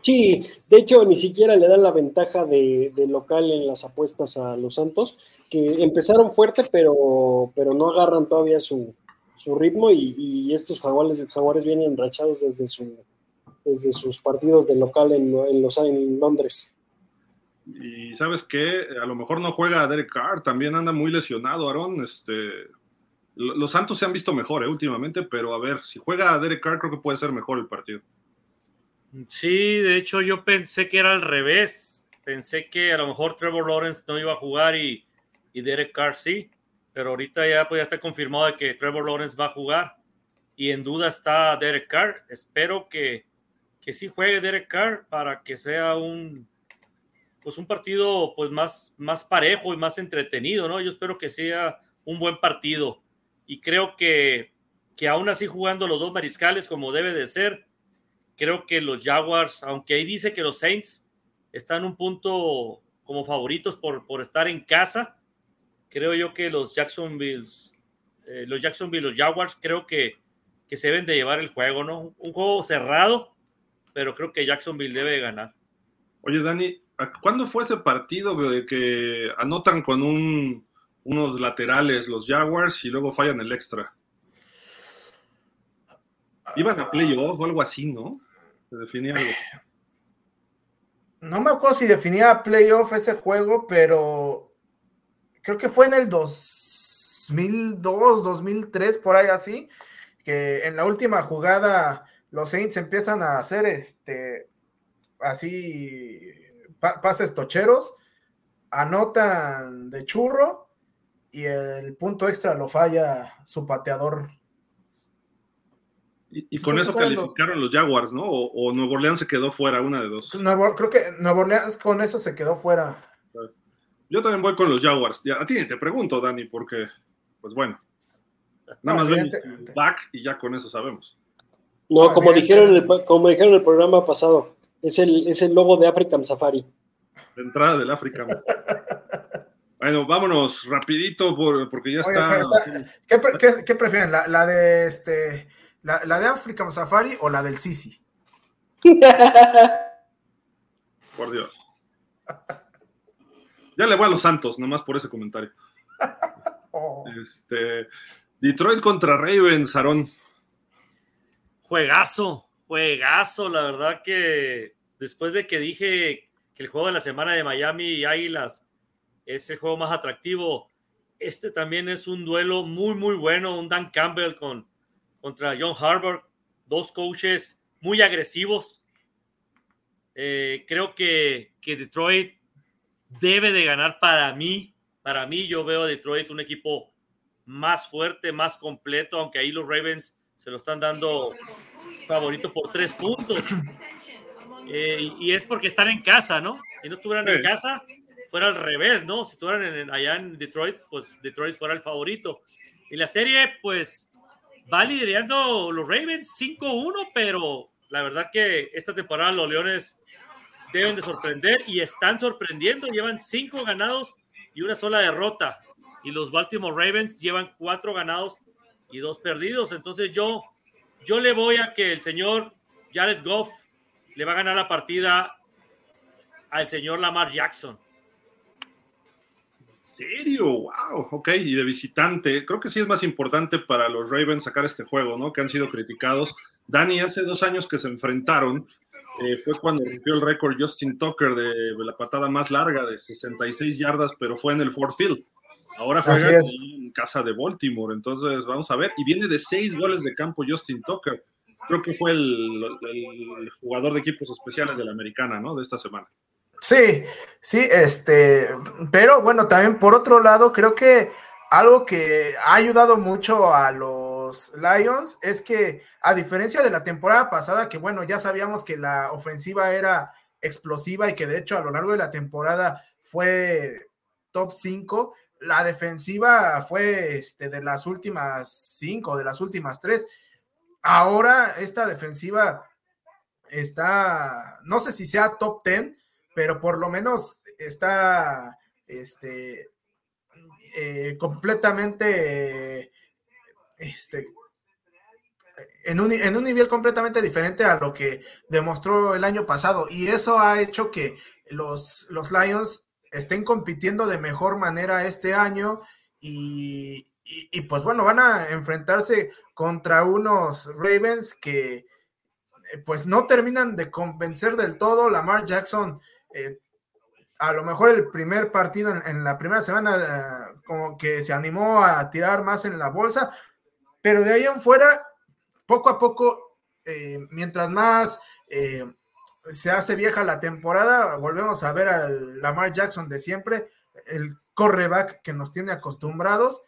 Sí, de hecho ni siquiera le dan la ventaja de, local en las apuestas a los Santos, que empezaron fuerte, pero, pero no agarran todavía su, ritmo y, estos jaguares, jaguares vienen enrachados desde, su, desde sus partidos de local en, en, los, en Londres. Y sabes qué, a lo mejor no juega Derek Carr, también anda muy lesionado, Aaron. Este, los Santos se han visto mejor ¿eh? últimamente, pero a ver, si juega Derek Carr, creo que puede ser mejor el partido. Sí, de hecho yo pensé que era al revés. Pensé que a lo mejor Trevor Lawrence no iba a jugar y, y Derek Carr sí, pero ahorita ya, pues, ya está confirmado de que Trevor Lawrence va a jugar y en duda está Derek Carr. Espero que, que sí juegue Derek Carr para que sea un, pues un partido pues más, más parejo y más entretenido, ¿no? Yo espero que sea un buen partido y creo que, que aún así jugando los dos mariscales como debe de ser, creo que los Jaguars, aunque ahí dice que los Saints están un punto como favoritos por, por estar en casa, creo yo que los Jacksonville, eh, los Jacksonville, los Jaguars, creo que, que se deben de llevar el juego, ¿no? Un juego cerrado, pero creo que Jacksonville debe ganar. Oye, Dani, ¿cuándo fue ese partido de que anotan con un, unos laterales los Jaguars y luego fallan el extra? Iban a playoff o algo así, ¿no? Se definía algo. No me acuerdo si definía playoff ese juego, pero creo que fue en el 2002, 2003, por ahí así, que en la última jugada los Saints empiezan a hacer este así pases tocheros, anotan de churro y el punto extra lo falla su pateador. Y, con eso calificaron los... Jaguars, ¿no? O, Nuevo Orleans se quedó fuera, una de dos. creo que Nuevo Orleans con eso se quedó fuera. Yo también voy con los Jaguars. Ya, a ti te pregunto, Dani, porque, pues bueno, nada más vemos back y ya con eso sabemos. No, como dijeron, el, como dijeron en el programa pasado, es el, es el logo de African Safari. La entrada del African. bueno, vámonos rapidito porque ya está... ¿qué, prefieren? ¿La, de este la, de African Safari o la del Sisi? Por Dios. Ya le voy a los Santos, nomás por ese comentario. Oh. Este, Detroit contra Ravens, Aaron. Juegazo, juegazo, la verdad que después de que dije que el juego de la semana de Miami y Águilas es el juego más atractivo, este también es un duelo muy, muy bueno, un Dan Campbell con, contra John Harbaugh, dos coaches muy agresivos. Eh, creo que, que Detroit debe de ganar para mí. Para mí yo veo a Detroit un equipo más fuerte, más completo, aunque ahí los Ravens se lo están dando favorito por tres puntos. Eh, y, es porque están en casa, ¿no? Si no estuvieran en casa, fuera al revés, ¿no? Si estuvieran allá en Detroit, pues Detroit fuera el favorito. Y la serie, pues, va liderando los Ravens 5-1, pero la verdad que esta temporada los Leones deben de sorprender y están sorprendiendo. Llevan cinco ganados y una sola derrota. Y los Baltimore Ravens llevan cuatro ganados y dos perdidos. Entonces yo, yo le voy a que el señor Jared Goff le va a ganar la partida al señor Lamar Jackson. ¿En serio? Wow, ok, y de visitante. Creo que sí es más importante para los Ravens sacar este juego, ¿no? Que han sido criticados. Dani, hace dos años que se enfrentaron, eh, fue cuando rompió el récord Justin Tucker de, la patada más larga de 66 yardas, pero fue en el Ford Field. Ahora juega en casa de Baltimore, entonces vamos a ver. Y viene de seis goles de campo Justin Tucker. Creo que fue el, jugador de equipos especiales de la americana, ¿no? De esta semana. Sí, sí, este, pero bueno, también por otro lado, creo que algo que ha ayudado mucho a los Lions es que, a diferencia de la temporada pasada, que bueno, ya sabíamos que la ofensiva era explosiva y que de hecho a lo largo de la temporada fue top 5, la defensiva fue este, de las últimas 5, de las últimas 3. Ahora esta defensiva está, no sé si sea top 10, pero por lo menos está este, eh, completamente este, en un, en un nivel completamente diferente a lo que demostró el año pasado. Y eso ha hecho que los, los Lions estén compitiendo de mejor manera este año y, y, pues bueno, van a enfrentarse contra unos Ravens que pues no terminan de convencer del todo. Lamar Jackson, eh, a lo mejor el primer partido en, la primera semana, eh, como que se animó a tirar más en la bolsa, pero de ahí en fuera, poco a poco, mientras más se hace vieja la temporada, volvemos a ver al Lamar Jackson de siempre, el correback que nos tiene acostumbrados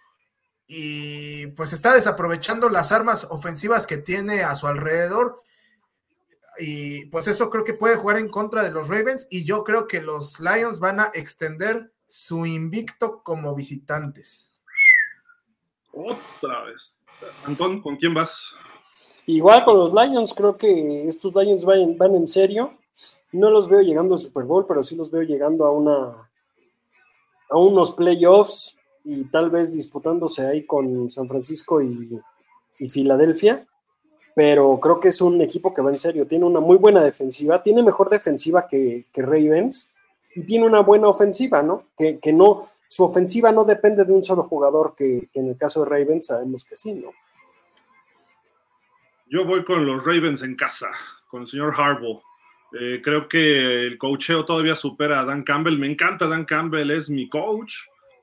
y pues está desaprovechando las armas ofensivas que tiene a su alrededor. Y pues eso creo que puede jugar en contra de los Ravens y yo creo que los Lions van a extender su invicto como visitantes. Otra vez. Antón, ¿con quién vas? Igual con los Lions, creo que estos Lions van, van en serio. No los veo llegando al Super Bowl, pero sí los veo llegando a una a unos playoffs y tal vez disputándose ahí con San Francisco y, Filadelfia, pero creo que es un equipo que va en serio, tiene una muy buena defensiva, tiene mejor defensiva que, Ravens y tiene una buena ofensiva, ¿no? Que, no, su ofensiva no depende de un solo jugador, que, en el caso de Ravens sabemos que sí, ¿no? Yo voy con los Ravens en casa, con el señor Harbaugh. Eh, creo que el coacheo todavía supera a Dan Campbell. Me encanta Dan Campbell, es mi coach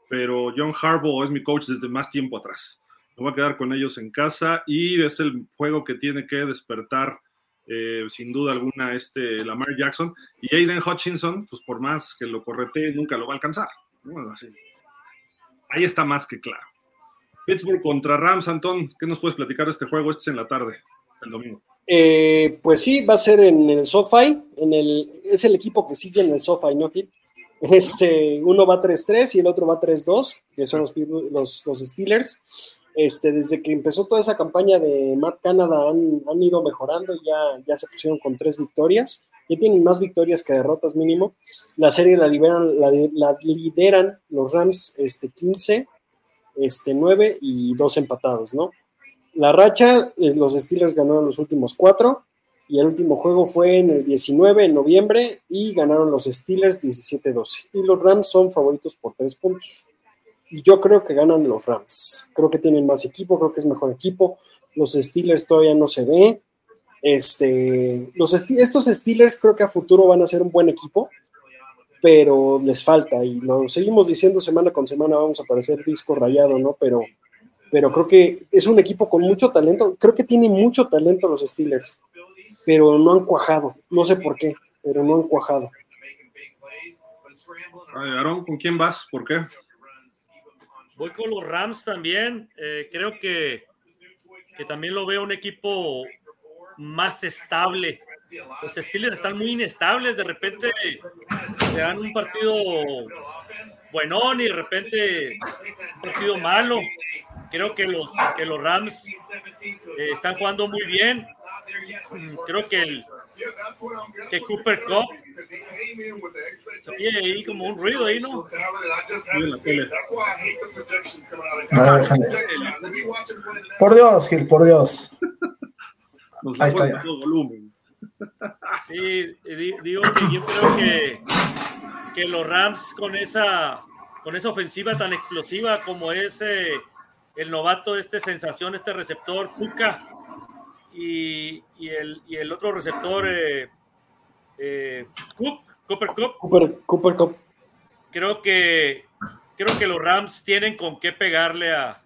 pero John Harbaugh es mi coach desde más tiempo atrás. Me voy a quedar con ellos en casa y es el juego que tiene que despertar eh, sin duda alguna este Lamar Jackson y Aiden Hutchinson, pues por más que lo correte, nunca lo va a alcanzar. Ahí está más que claro. Pittsburgh contra Rams, Antón, ¿qué nos puedes platicar de este juego? Este es en la tarde, el domingo. Eh, pues sí, va a ser en el SoFi, en el, es el equipo que sigue en el SoFi, ¿no? Este, uno va 3-3 y el otro va 3-2, que son los, los, Steelers. Este, desde que empezó toda esa campaña de Matt Canada han, ido mejorando ya, ya se pusieron con tres victorias. Ya tienen más victorias que derrotas mínimo. La serie la, liberan, la, lideran los Rams este, 15, este, 9 y 2 empatados, ¿no? La racha, eh, los Steelers ganaron los últimos cuatro y el último juego fue en el 19 de noviembre y ganaron los Steelers 17-12. Y los Rams son favoritos por tres puntos. Y yo creo que ganan los Rams. Creo que tienen más equipo, creo que es mejor equipo. Los Steelers todavía no se ve. Este, los estos Steelers creo que a futuro van a ser un buen equipo, pero les falta y lo seguimos diciendo semana con semana, vamos a parecer disco rayado, ¿no? Pero, pero creo que es un equipo con mucho talento, creo que tiene mucho talento los Steelers pero no han cuajado. No sé por qué, pero no han cuajado. Aaron, ¿con quién vas? ¿Por qué? Voy con los Rams también. Eh, creo que, que también lo veo un equipo más estable. Los Steelers están muy inestables. De repente se dan un partido buenón y de repente un partido malo. Creo que los, que los Rams eh, están jugando muy bien. Creo que el que Cooper Cup se oye ahí como un ruido ahí, ¿no? por Dios, Gil, por Dios. ahí está ya. Sí, digo que yo creo que, que los Rams con esa con esa ofensiva tan explosiva como es eh, el novato, este sensación, este receptor, Puka, y, el, otro receptor, eh, eh, Cooper Cup. Cooper, Cup. Creo que, creo que los Rams tienen con qué pegarle a,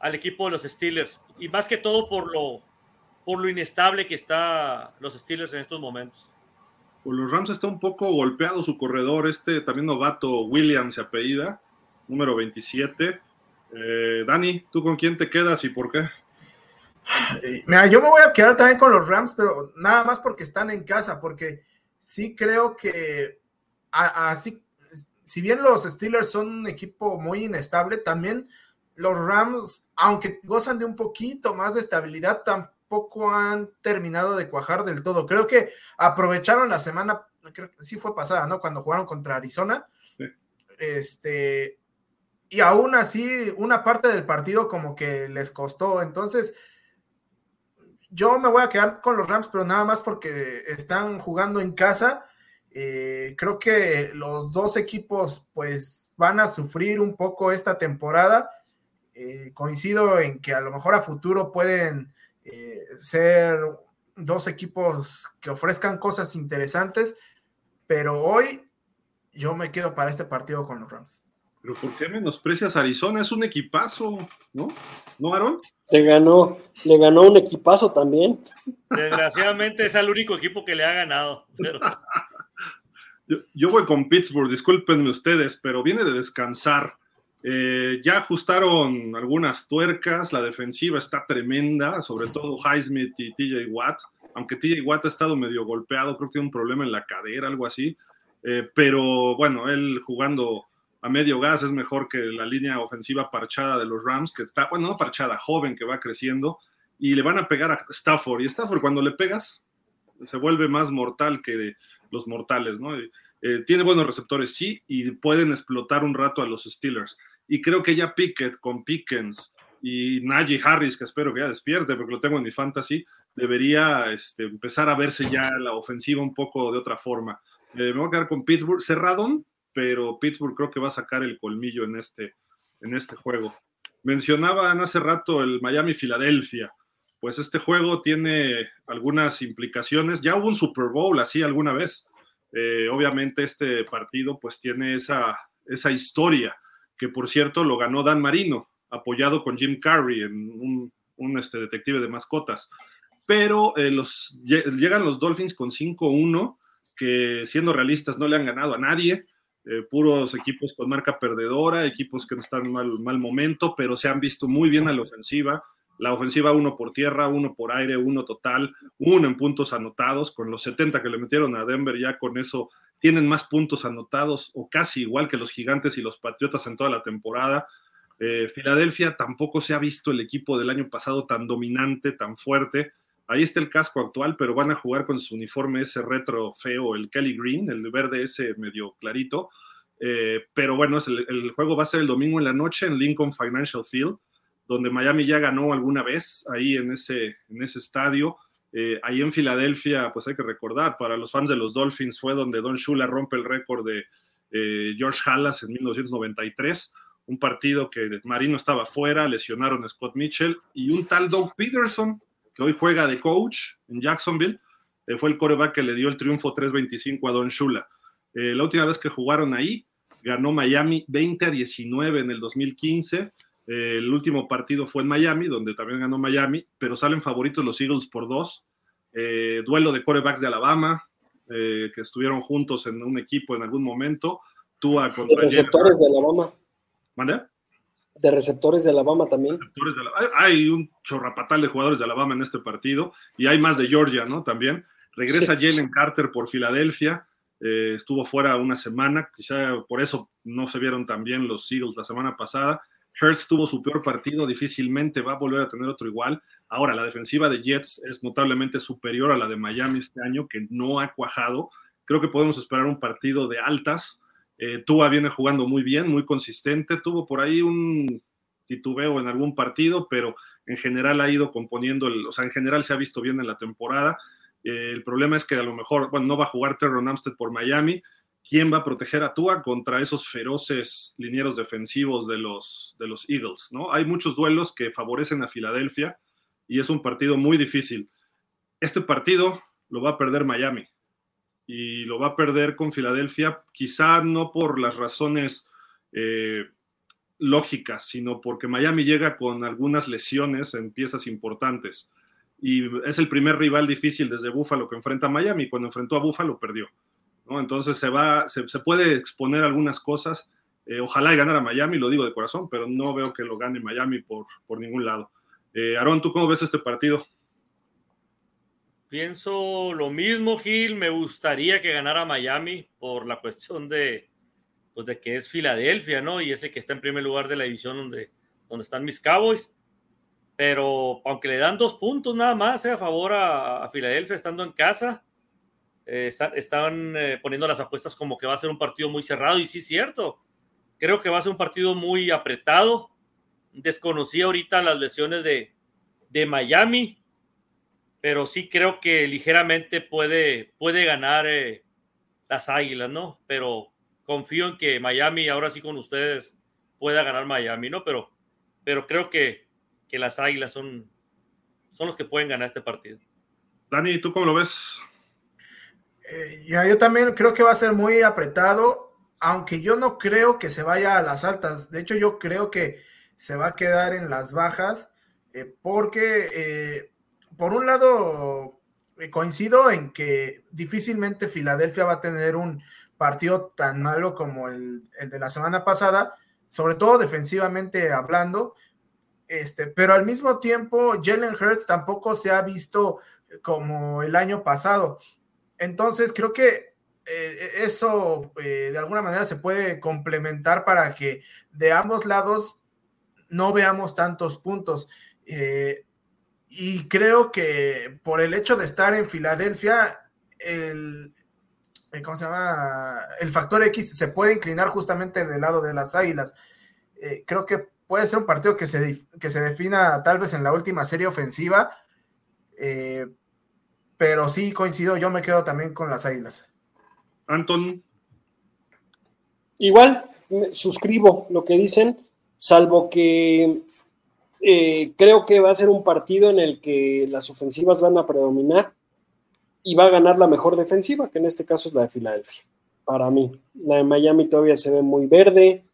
al equipo de los Steelers, y más que todo por lo, por lo inestable que está los Steelers en estos momentos. Pues los Rams está un poco golpeado su corredor, este también novato Williams se apellida, número 27 eh, Dani, ¿tú con quién te quedas y por qué? Mira, yo me voy a quedar también con los Rams, pero nada más porque están en casa, porque sí creo que así, si bien los Steelers son un equipo muy inestable, también los Rams, aunque gozan de un poquito más de estabilidad, tampoco han terminado de cuajar del todo. Creo que aprovecharon la semana, creo que sí fue pasada, ¿no? Cuando jugaron contra Arizona. Este, y aún así una parte del partido como que les costó. Entonces, yo me voy a quedar con los Rams, pero nada más porque están jugando en casa. Eh, creo que los dos equipos pues van a sufrir un poco esta temporada. Eh, coincido en que a lo mejor a futuro pueden eh, ser dos equipos que ofrezcan cosas interesantes, pero hoy yo me quedo para este partido con los Rams. Pero ¿por qué menosprecias a Arizona? Es un equipazo, ¿no? ¿No, Aaron? Le ganó, le ganó un equipazo también. Desgraciadamente es el único equipo que le ha ganado. Yo, voy con Pittsburgh, discúlpenme ustedes, pero viene de descansar. Eh, ya ajustaron algunas tuercas, la defensiva está tremenda, sobre todo Highsmith y TJ Watt, aunque TJ Watt ha estado medio golpeado, creo que tiene un problema en la cadera, algo así, eh, pero bueno, él jugando a medio gas es mejor que la línea ofensiva parchada de los Rams, que está, bueno, no parchada, joven, que va creciendo, y le van a pegar a Stafford. Y Stafford cuando le pegas, se vuelve más mortal que los mortales, ¿no? Eh, tiene buenos receptores, sí, y pueden explotar un rato a los Steelers. Y creo que ya Pickett con Pickens y Najee Harris, que espero que ya despierte, porque lo tengo en mi fantasy, debería este, empezar a verse ya la ofensiva un poco de otra forma. Eh, me voy a quedar con Pittsburgh. Cerradón, pero Pittsburgh creo que va a sacar el colmillo en este, en este juego. Mencionaban hace rato el Miami-Filadelfia. Pues este juego tiene algunas implicaciones. Ya hubo un Super Bowl así alguna vez. Eh, obviamente este partido pues tiene esa, esa historia, que por cierto lo ganó Dan Marino, apoyado con Jim Carrey en un, este, detective de mascotas. Pero eh, los, llegan los Dolphins con 5-1, que siendo realistas no le han ganado a nadie. Eh, puros equipos con marca perdedora, equipos que están en mal, mal momento, pero se han visto muy bien a la ofensiva. La ofensiva uno por tierra, uno por aire, uno total, uno en puntos anotados, con los 70 que le metieron a Denver, ya con eso tienen más puntos anotados o casi igual que los gigantes y los patriotas en toda la temporada. Eh, Filadelfia tampoco se ha visto el equipo del año pasado tan dominante, tan fuerte. Ahí está el casco actual, pero van a jugar con su uniforme ese retro feo, el Kelly Green, el verde ese medio clarito. Eh, pero bueno, el, juego va a ser el domingo en la noche en Lincoln Financial Field, donde Miami ya ganó alguna vez ahí en ese, en ese estadio. Eh, ahí en Filadelfia, pues hay que recordar, para los fans de los Dolphins fue donde Don Shula rompe el récord de eh, George Halas en 1993 un partido que Marino estaba fuera, lesionaron a Scott Mitchell y un tal Doug Peterson que hoy juega de coach en Jacksonville, eh, fue el coreback que le dio el triunfo 3-25 a Don Shula. Eh, la última vez que jugaron ahí, ganó Miami 20 a 19 en el 2015. Eh, el último partido fue en Miami, donde también ganó Miami, pero salen favoritos los Eagles por dos. duelo de corebacks de Alabama, que estuvieron juntos en un equipo en algún momento. Tua contra receptores de Alabama. ¿Mande? De receptores de Alabama también. Hay un chorrapatal de jugadores de Alabama en este partido y hay más de Georgia, ¿no? También. Regresa Jalen Carter por Filadelfia, eh, estuvo fuera una semana, quizá por eso no se vieron tan bien los Eagles la semana pasada. Hertz tuvo su peor partido, difícilmente va a volver a tener otro igual. Ahora, la defensiva de Jets es notablemente superior a la de Miami este año, que no ha cuajado. Creo que podemos esperar un partido de altas eh, Tua viene jugando muy bien, muy consistente. Tuvo por ahí un titubeo en algún partido, pero en general ha ido componiendo, o sea, en general se ha visto bien en la temporada. Eh, el problema es que a lo mejor, bueno, no va a jugar Terron Amstead por Miami. ¿Quién va a proteger a Tua contra esos feroces linieros defensivos de los, de los Eagles? ¿no? Hay muchos duelos que favorecen a Filadelfia y es un partido muy difícil. Este partido lo va a perder Miami y lo va a perder con Filadelfia, quizá no por las razones eh, lógicas, sino porque Miami llega con algunas lesiones en piezas importantes. Y es el primer rival difícil desde Buffalo que enfrenta a Miami. Cuando enfrentó a Buffalo, perdió. Entonces se, va, se, puede exponer algunas cosas. Eh, ojalá y ganara Miami, lo digo de corazón, pero no veo que lo gane Miami por, por ningún lado. Eh, ¿tú cómo ves este partido? Pienso lo mismo, Gil. Me gustaría que ganara Miami por la cuestión de, pues de que es Filadelfia, ¿no? Y ese que está en primer lugar de la división donde, donde están mis Cowboys. Pero aunque le dan dos puntos nada más eh, a favor a, Filadelfia estando en casa, eh, están eh, poniendo las apuestas como que va a ser un partido muy cerrado. Y sí, cierto. Creo que va a ser un partido muy apretado. Desconocí ahorita las lesiones de, de Miami pero sí creo que ligeramente puede, puede ganar eh, las Águilas, ¿no? Pero confío en que Miami, ahora sí con ustedes, pueda ganar Miami, ¿no? Pero, pero creo que, que las Águilas son, son los que pueden ganar este partido. Dani, ¿tú cómo lo ves? Eh, yo también creo que va a ser muy apretado, aunque yo no creo que se vaya a las altas. De hecho, yo creo que se va a quedar en las bajas, eh, porque eh, por un lado coincido en que difícilmente Filadelfia va a tener un partido tan malo como el, de la semana pasada, sobre todo defensivamente hablando. Este, pero al mismo tiempo, Jalen Hurts tampoco se ha visto como el año pasado. Entonces, creo que eh, eso eh, de alguna manera se puede complementar para que de ambos lados no veamos tantos puntos. Eh, y creo que por el hecho de estar en Filadelfia, el, ¿cómo se llama? El factor X se puede inclinar justamente del lado de las águilas. creo que puede ser un partido que se, que se defina tal vez en la última serie ofensiva. Eh, pero sí coincido, yo me quedo también con las águilas. Anton. Igual, suscribo lo que dicen, salvo que eh, creo que va a ser un partido en el que las ofensivas van a predominar y va a ganar la mejor defensiva, que en este caso es la de Filadelfia, para mí. La de Miami todavía se ve muy verde,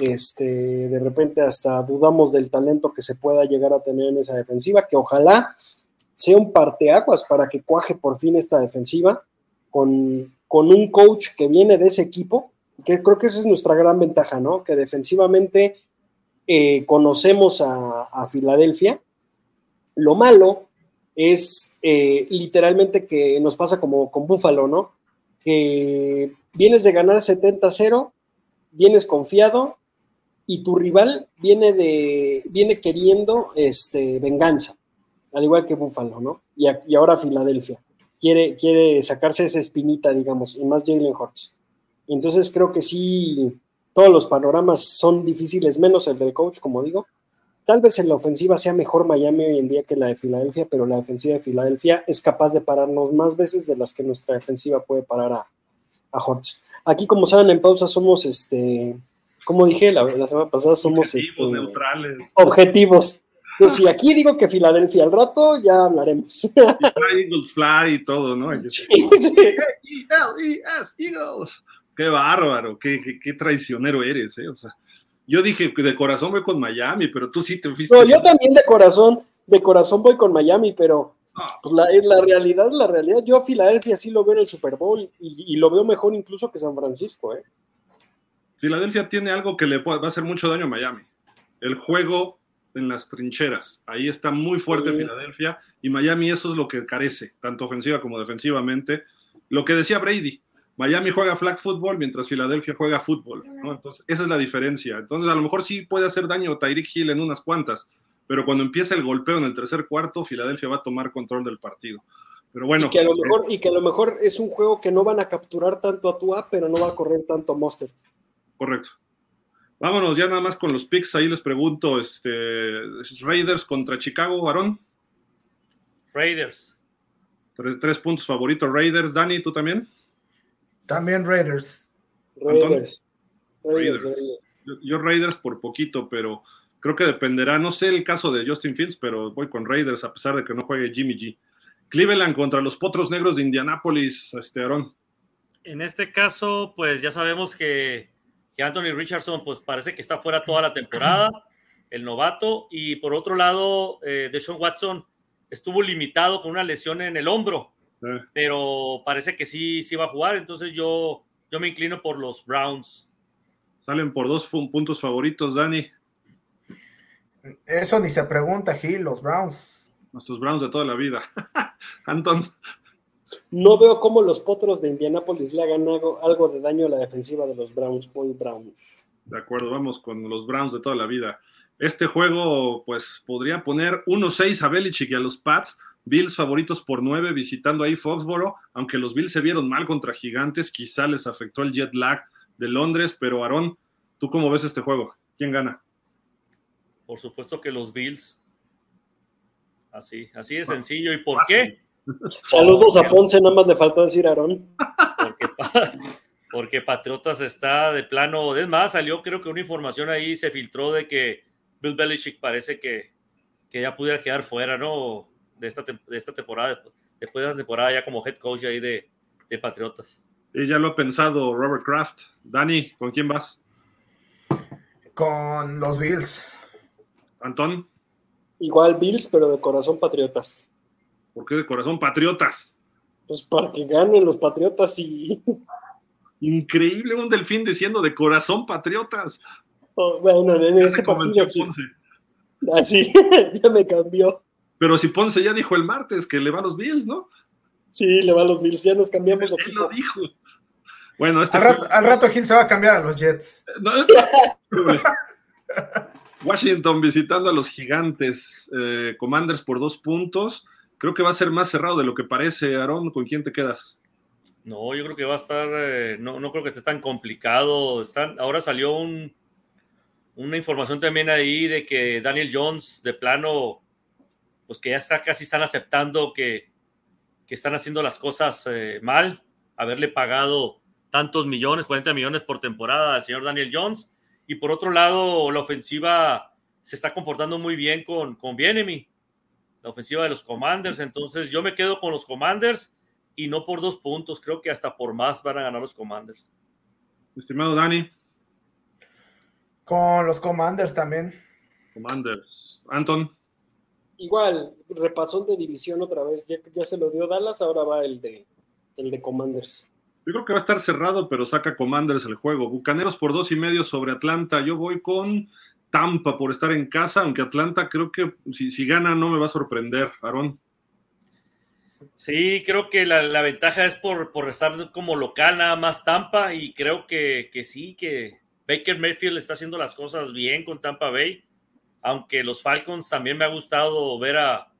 este, de repente hasta dudamos del talento que se pueda llegar a tener en esa defensiva, que ojalá sea un parteaguas para que cuaje por fin esta defensiva con, con un coach que viene de ese equipo, que creo que esa es nuestra gran ventaja, ¿no? Que defensivamente eh, conocemos a, Filadelfia. Lo malo es eh, literalmente que nos pasa como con Búfalo, ¿no? Que vienes de ganar 70-0, vienes confiado y tu rival viene de viene queriendo este venganza al igual que Buffalo, ¿no? Y, ahora Filadelfia. Quiere, quiere sacarse esa espinita, digamos, y más Jalen Hurts. Entonces creo que sí, todos los panoramas son difíciles, menos el del coach, como digo. Tal vez en la ofensiva sea mejor Miami hoy en día que la de Filadelfia, pero la defensiva de Filadelfia es capaz de pararnos más veces de las que nuestra defensiva puede parar a, a Hortz. Aquí, como saben, en pausa somos, este, como dije la, semana pasada, somos objetivos, este, neutrales. objetivos. Entonces, si aquí digo que Filadelfia al rato, ya hablaremos. Y Eagles Fly y todo, ¿no? Eagles. Qué bárbaro, qué, qué, qué, traicionero eres, ¿eh? O sea, yo dije que de corazón voy con Miami, pero tú sí te fuiste. No, yo también de corazón, de corazón voy con Miami, pero pues la, la, realidad, la realidad, yo a Filadelfia sí lo veo en el Super Bowl y, y, lo veo mejor incluso que San Francisco, ¿eh? Filadelfia tiene algo que le va a hacer mucho daño a Miami. El juego en las trincheras. Ahí está muy fuerte sí. Filadelfia y Miami eso es lo que carece, tanto ofensiva como defensivamente. Lo que decía Brady, Miami juega flag football mientras Filadelfia juega fútbol, ¿no? Entonces, esa es la diferencia. Entonces, a lo mejor sí puede hacer daño Tyreek Hill en unas cuantas, pero cuando empieza el golpeo en el tercer cuarto, Filadelfia va a tomar control del partido. Pero bueno. Y que, a lo mejor, y que a lo mejor es un juego que no van a capturar tanto a Tua, pero no va a correr tanto a Monster. Correcto. Vámonos ya nada más con los picks. Ahí les pregunto, este, Raiders contra Chicago, Varón. Raiders. Tres, tres, puntos favoritos, Raiders. Dani, ¿tú también? También Raiders. Raiders. Raiders. Raiders. Yo, yo, Raiders por poquito, pero creo que dependerá. No sé el caso de Justin Fields, pero voy con Raiders a pesar de que no juegue Jimmy G. Cleveland contra los Potros Negros de Indianápolis, este Aarón. En este caso, pues ya sabemos que que Anthony Richardson pues parece que está fuera toda la temporada, el novato, y por otro lado, eh, Deshaun Watson estuvo limitado con una lesión en el hombro, sí. pero parece que sí, sí va a jugar, entonces yo, yo me inclino por los Browns. Salen por dos puntos favoritos, Dani. Eso ni se pregunta, Gil, los Browns. Nuestros Browns de toda la vida. Anton. No veo cómo los potros de Indianápolis le hagan algo, algo, de daño a la defensiva de los Browns. Voy Browns. De acuerdo, vamos con los Browns de toda la vida. Este juego, pues, podría poner 1-6 a Belichick y a los Pats. Bills favoritos por 9 visitando ahí Foxboro. Aunque los Bills se vieron mal contra Gigantes, quizá les afectó el jet lag de Londres. Pero, Aarón, ¿tú cómo ves este juego? ¿Quién gana? Por supuesto que los Bills. Así, así de sencillo. ¿Y por qué? Saludos a Ponce, nada más le faltó decir Aarón. Porque, porque, Patriotas está de plano. Es más, salió creo que una información ahí se filtró de que Bill Belichick parece que, que ya pudiera quedar fuera, ¿no? De esta, de esta temporada, después de la temporada ya como head coach ahí de, de Patriotas. Sí, ya lo ha pensado Robert Kraft. Dani, ¿con quién vas? Con los Bills. Antón. Igual Bills, pero de corazón Patriotas. ¿Por qué de corazón Patriotas? Pues para que ganen los Patriotas y. Increíble, un delfín diciendo de corazón Patriotas. Oh, bueno, en ese partido. Así, ah, ya me cambió. Pero si Ponce ya dijo el martes que le va a los Bills, ¿no? Sí, le va a los Bills, ya nos cambiamos. Él lo dijo. Bueno, este al, rato, al rato Gil se va a cambiar a los Jets. Washington visitando a los gigantes, eh, Commanders por dos puntos. Creo que va a ser más cerrado de lo que parece, Aaron. ¿Con quién te quedas? No, yo creo que va a estar, eh, no, no, creo que esté tan complicado. Están, ahora salió un, una información también ahí de que Daniel Jones, de plano, pues que ya está casi están aceptando que, que están haciendo las cosas eh, mal, haberle pagado tantos millones, 40 millones por temporada al señor Daniel Jones. Y por otro lado, la ofensiva se está comportando muy bien con, con Bienemy, la ofensiva de los Commanders. Entonces yo me quedo con los Commanders y no por dos puntos, creo que hasta por más van a ganar los Commanders. Estimado Dani. Con los Commanders también. Commanders. Anton. Igual, repasón de división otra vez. Ya, ya se lo dio Dallas, ahora va el de, el de Commanders. Yo creo que va a estar cerrado, pero saca Commanders el juego. Bucaneros por dos y medio sobre Atlanta. Yo voy con Tampa por estar en casa, aunque Atlanta creo que si, si gana no me va a sorprender, Aarón. Sí, creo que la, la, ventaja es por, por estar como local nada más Tampa y creo que, que sí, que Baker Mayfield está haciendo las cosas bien con Tampa Bay, aunque los Falcons también me ha gustado ver a,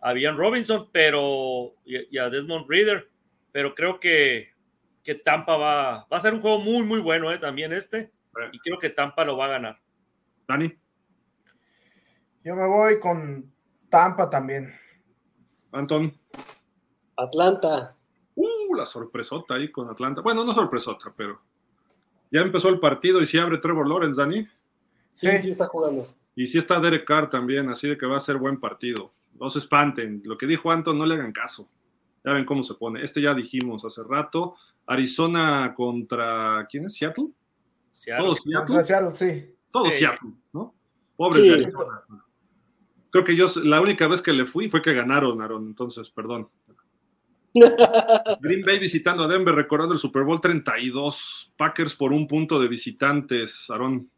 a Bian Robinson pero, y, y a Desmond Reader, pero creo que que Tampa va, va a ser un juego muy, muy bueno eh, también este. Y creo que Tampa lo va a ganar. Dani. Yo me voy con Tampa también. Anton. Atlanta. Uh, la sorpresota ahí con Atlanta. Bueno, no sorpresota, pero ya empezó el partido y si abre Trevor Lawrence, Dani. Sí, sí, sí está jugando. Y sí está Derek Carr también, así de que va a ser buen partido. No se espanten. Lo que dijo Anton, no le hagan caso. Ya ven cómo se pone. Este ya dijimos hace rato. Arizona contra. ¿Quién es? ¿Seattle? Seattle. Todos Seattle. Seattle, sí. Todos sí. Seattle, ¿no? Sí. de Arizona. Creo que yo la única vez que le fui fue que ganaron, Aaron, entonces, perdón. Green Bay visitando a Denver, recordando el Super Bowl 32. Packers por un punto de visitantes, Aaron.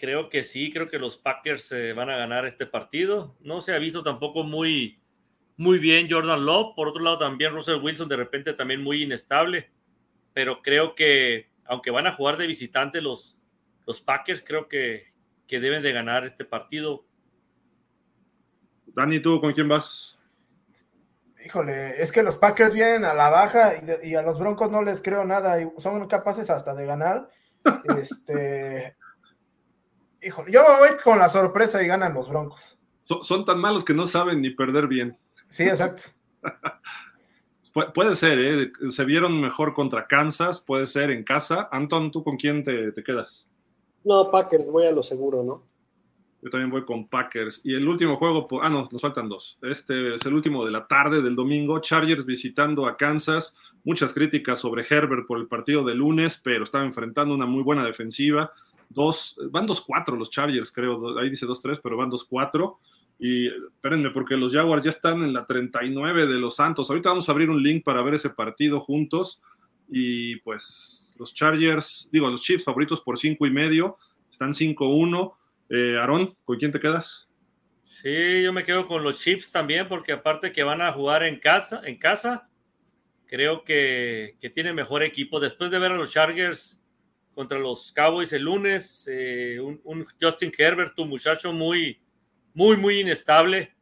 Creo que sí, creo que los Packers eh, van a ganar este partido. No se ha visto tampoco muy, muy bien Jordan Love, por otro lado también Russell Wilson de repente también muy inestable, pero creo que aunque van a jugar de visitante los, los Packers, creo que, que deben de ganar este partido. Dani, ¿tú con quién vas? Híjole, es que los Packers vienen a la baja y, de, y, a los Broncos no les creo nada y son capaces hasta de ganar. este, híjole, yo me voy con la sorpresa y ganan los Broncos. Son, son tan malos que no saben ni perder bien. Sí, exacto. Pu puede ser, ¿eh? Se vieron mejor contra Kansas, puede ser en casa. Anton, ¿tú con quién te, te, quedas? No, Packers, voy a lo seguro, ¿no? Yo también voy con Packers. Y el último juego, ah, no, nos faltan dos. Este es el último de la tarde del domingo. Chargers visitando a Kansas. Muchas críticas sobre Herbert por el partido de lunes, pero estaba enfrentando una muy buena defensiva. Dos, van 2-4 los Chargers, creo. Ahí dice 2-3, pero van 2-4. Y espérenme, porque los Jaguars ya están en la 39 de los Santos. Ahorita vamos a abrir un link para ver ese partido juntos. Y pues los Chargers, digo, los Chiefs favoritos por 5 y medio, están 5-1. Eh, Aarón, ¿con quién te quedas? Sí, yo me quedo con los Chiefs también, porque aparte que van a jugar en casa, en casa creo que, que tiene mejor equipo. Después de ver a los Chargers contra los Cowboys el lunes, eh, un, un Justin Herbert, tu muchacho muy muy, muy inestable.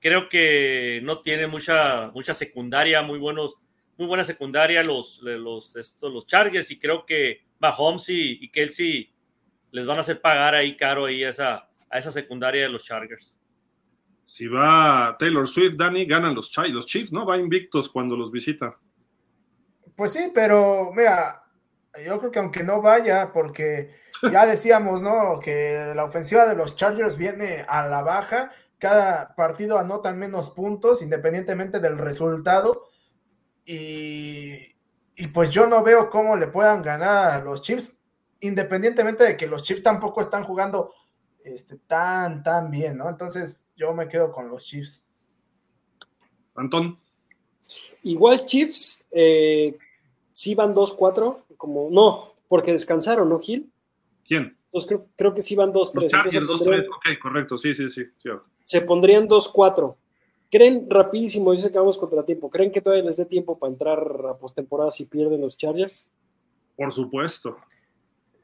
Creo que no tiene mucha, mucha secundaria, muy buenos, muy buena secundaria los, los, estos, los Chargers y creo que Mahomes y, y Kelsey les van a hacer pagar ahí caro ahí esa, a esa secundaria de los Chargers. Si va Taylor Swift, Dani, ganan los, los Chiefs, ¿no? Va invictos cuando los visita. Pues sí, pero mira, yo creo que aunque no vaya, porque ya decíamos, ¿no? Que la ofensiva de los Chargers viene a la baja, cada partido anotan menos puntos independientemente del resultado. Y, y pues yo no veo cómo le puedan ganar a los Chiefs, independientemente de que los Chiefs tampoco están jugando este, tan, tan bien, ¿no? Entonces yo me quedo con los Chiefs. Antón. Igual Chiefs, eh, sí van 2-4, como, no, porque descansaron, ¿no, Gil? ¿Quién? Entonces creo, que sí van 2-3. ok, correcto, sí, sí, sí. Se pondrían 2-4. ¿Creen rapidísimo, dice que vamos contra tiempo, ¿creen que todavía les dé tiempo para entrar a postemporada si pierden los Chargers? Por supuesto.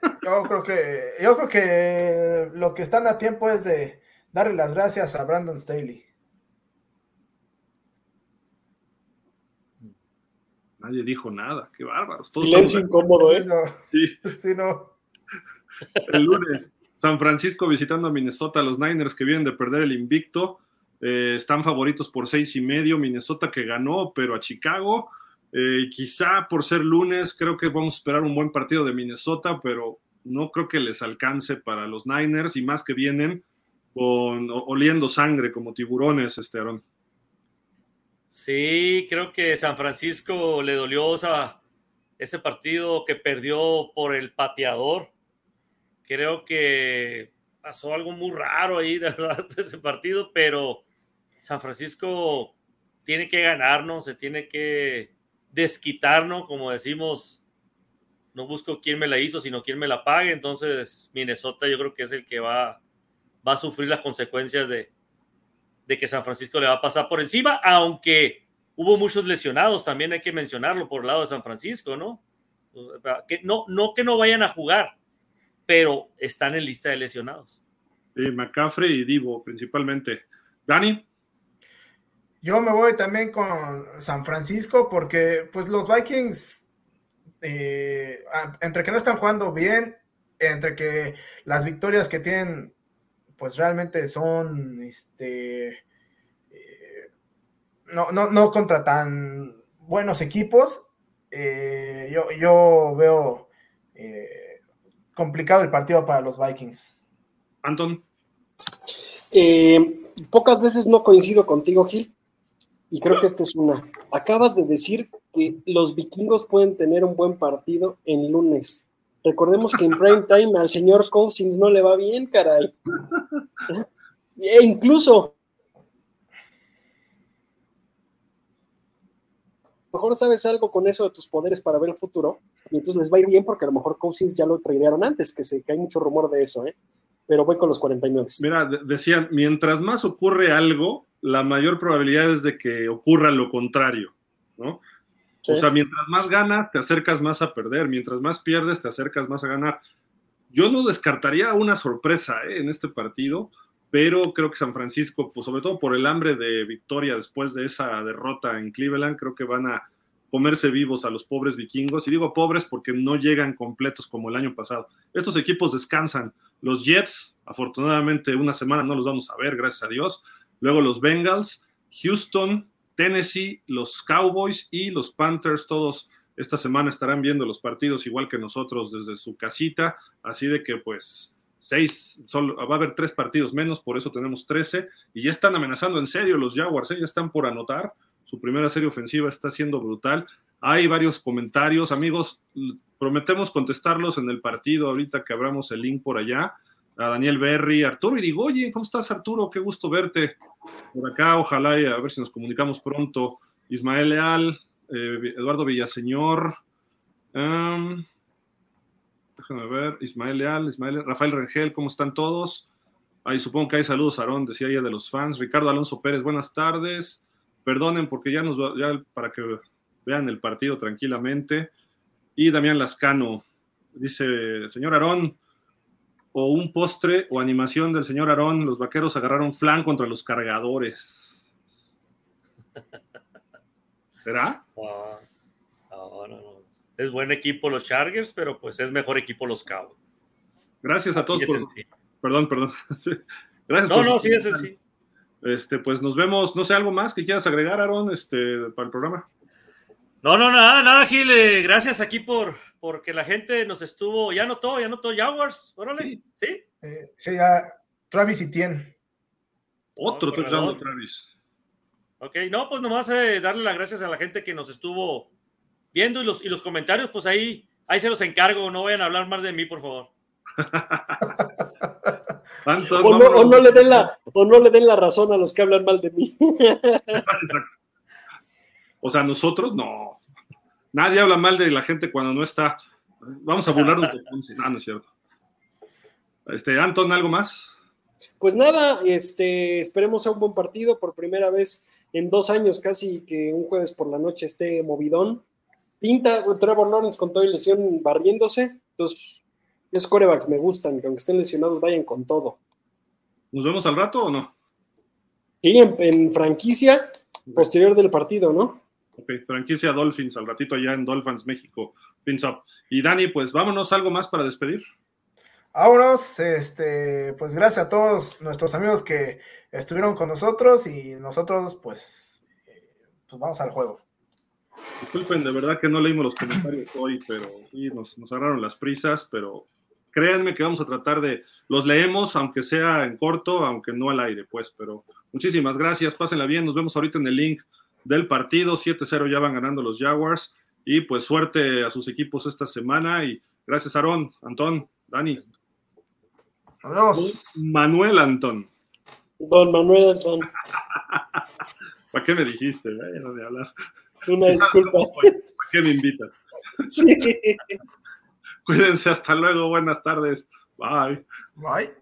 Yo creo que, yo creo que lo que están a tiempo es de darle las gracias a Brandon Staley. Nadie dijo nada, qué bárbaros. Silencio incómodo, ¿eh? Sí. sí, no. El lunes, San Francisco visitando a Minnesota, los Niners que vienen de perder el invicto, eh, están favoritos por seis y medio, Minnesota que ganó, pero a Chicago, eh, quizá por ser lunes, creo que vamos a esperar un buen partido de Minnesota, pero no creo que les alcance para los Niners y más que vienen con, oliendo sangre como tiburones, este Aaron. Sí, creo que San Francisco le dolió ese partido que perdió por el pateador. Creo que pasó algo muy raro ahí, de verdad, ese partido, pero San Francisco tiene que ganarnos, se tiene que desquitarnos, como decimos, no busco quién me la hizo, sino quién me la pague. Entonces, Minnesota yo creo que es el que va a sufrir las consecuencias de, de que San Francisco le va a pasar por encima, aunque hubo muchos lesionados, también hay que mencionarlo por el lado de San Francisco, ¿no? Que no, no que no vayan a jugar, pero están en lista de lesionados. Sí, McCaffrey y Divo principalmente. Dani. Yo me voy también con San Francisco porque pues los Vikings, eh, entre que no están jugando bien, entre que las victorias que tienen pues realmente son, este, eh, no, no, no, contra tan buenos equipos. Eh, yo, yo, veo eh, complicado el partido para los Vikings. Anton. pocas veces no coincido contigo, Gil, y creo que esta es una. Acabas de decir que los vikingos pueden tener un buen partido en lunes. Recordemos que en prime time al señor Cousins no le va bien, caray. E incluso mejor sabes algo con eso de tus poderes para ver el futuro, y entonces les va a ir bien porque a lo mejor Cousins ya lo tradearon antes, que, se, que hay mucho rumor de eso, ¿eh? pero voy con los 49. Mira, decían, mientras más ocurre algo, la mayor probabilidad es de que ocurra lo contrario, ¿no? O sea, mientras más ganas, te acercas más a perder, mientras más pierdes, te acercas más a ganar. Yo no descartaría una sorpresa ¿eh? en este partido, pero creo que San Francisco, pues sobre todo por el hambre de victoria después de esa derrota en Cleveland, creo que van a comerse vivos a los pobres vikingos. Y digo pobres porque no llegan completos como el año pasado. Estos equipos descansan. Los Jets, afortunadamente, una semana no los vamos a ver, gracias a Dios. Luego los Bengals, Houston, Tennessee, los Cowboys y los Panthers, todos esta semana estarán viendo los partidos igual que nosotros desde su casita, así de que pues seis, solo, va a haber tres partidos menos, por eso tenemos trece, y ya están amenazando en serio los Jaguars, ¿eh? ya están por anotar, su primera serie ofensiva está siendo brutal, hay varios comentarios, amigos, prometemos contestarlos en el partido ahorita que abramos el link por allá, a Daniel Berry, Arturo Irigoyen, ¿cómo estás Arturo? Qué gusto verte por acá, ojalá a ver si nos comunicamos pronto. Ismael Leal, eh, Eduardo Villaseñor, déjame ver, Ismael Leal, Ismael, Rafael Rengel, ¿cómo están todos? Ahí supongo que hay saludos, Aarón, decía ella de los fans. Ricardo Alonso Pérez, buenas tardes. Perdonen porque ya nos va, ya para que vean el partido tranquilamente. Y Damián Lascano dice, señor Aarón, o un postre o animación del señor Aarón, los vaqueros agarraron flan contra los cargadores. ¿Será? No, no, no. Es buen equipo los Chargers, pero pues es mejor equipo los Cowboys. Gracias a todos por. Perdón, perdón. Gracias no, no, sí es así. este, pues nos vemos, no sé, algo más que quieras agregar, Aaron, este, para el programa. No, no, nada, nada, Gil. eh, gracias aquí por porque la gente nos estuvo, ya notó, ya notó Jaguars, órale, ¿sí? Eh, sí, ya, Travis y Tien. Otro No, touchdown. Travis. Ok, no, pues nomás eh, darle las gracias a la gente que nos estuvo viendo y los, y los comentarios, pues ahí, ahí se los encargo, no vayan a hablar más de mí, por favor. Tanto, O no, o no le den la, o no le den la razón a los que hablan mal de mí. Exacto. O sea, nosotros no. Nadie habla mal de la gente cuando no está. Vamos a burlarnos de Ponce. No, no es cierto. Este, Anton, ¿algo más? Pues nada, este, esperemos sea un buen partido por primera vez en dos años casi que un jueves por la noche esté movidón. Pinta Trevor Lawrence con toda lesión barriéndose, entonces esos corebacks me gustan, que aunque estén lesionados vayan con todo. ¿Nos vemos al rato o no? En, en franquicia posterior del partido, ¿no? Ok, franquicia Dolphins, al ratito allá en Dolphins, México. Pins up. Y Dani, pues vámonos, algo más para despedir. Vámonos, este, pues gracias a todos nuestros amigos que estuvieron con nosotros y nosotros, pues, eh, pues vamos al juego. Disculpen, de verdad que no leímos los comentarios hoy, pero sí, nos, nos agarraron las prisas, pero créanme que vamos a tratar de, los leemos, aunque sea en corto, aunque no al aire, pues, pero muchísimas gracias, pásenla bien, nos vemos ahorita en el link del partido, 7-0 ya van ganando los Jaguars, y pues suerte a sus equipos esta semana, y gracias Aarón, Antón, Dani, vemos. Manuel Antón, Don Manuel Antón, ¿para qué me dijiste? eh? Ya no de hablar. una disculpa. ¿Para qué me invitas? Sí. Cuídense, hasta luego, buenas tardes, bye. Bye.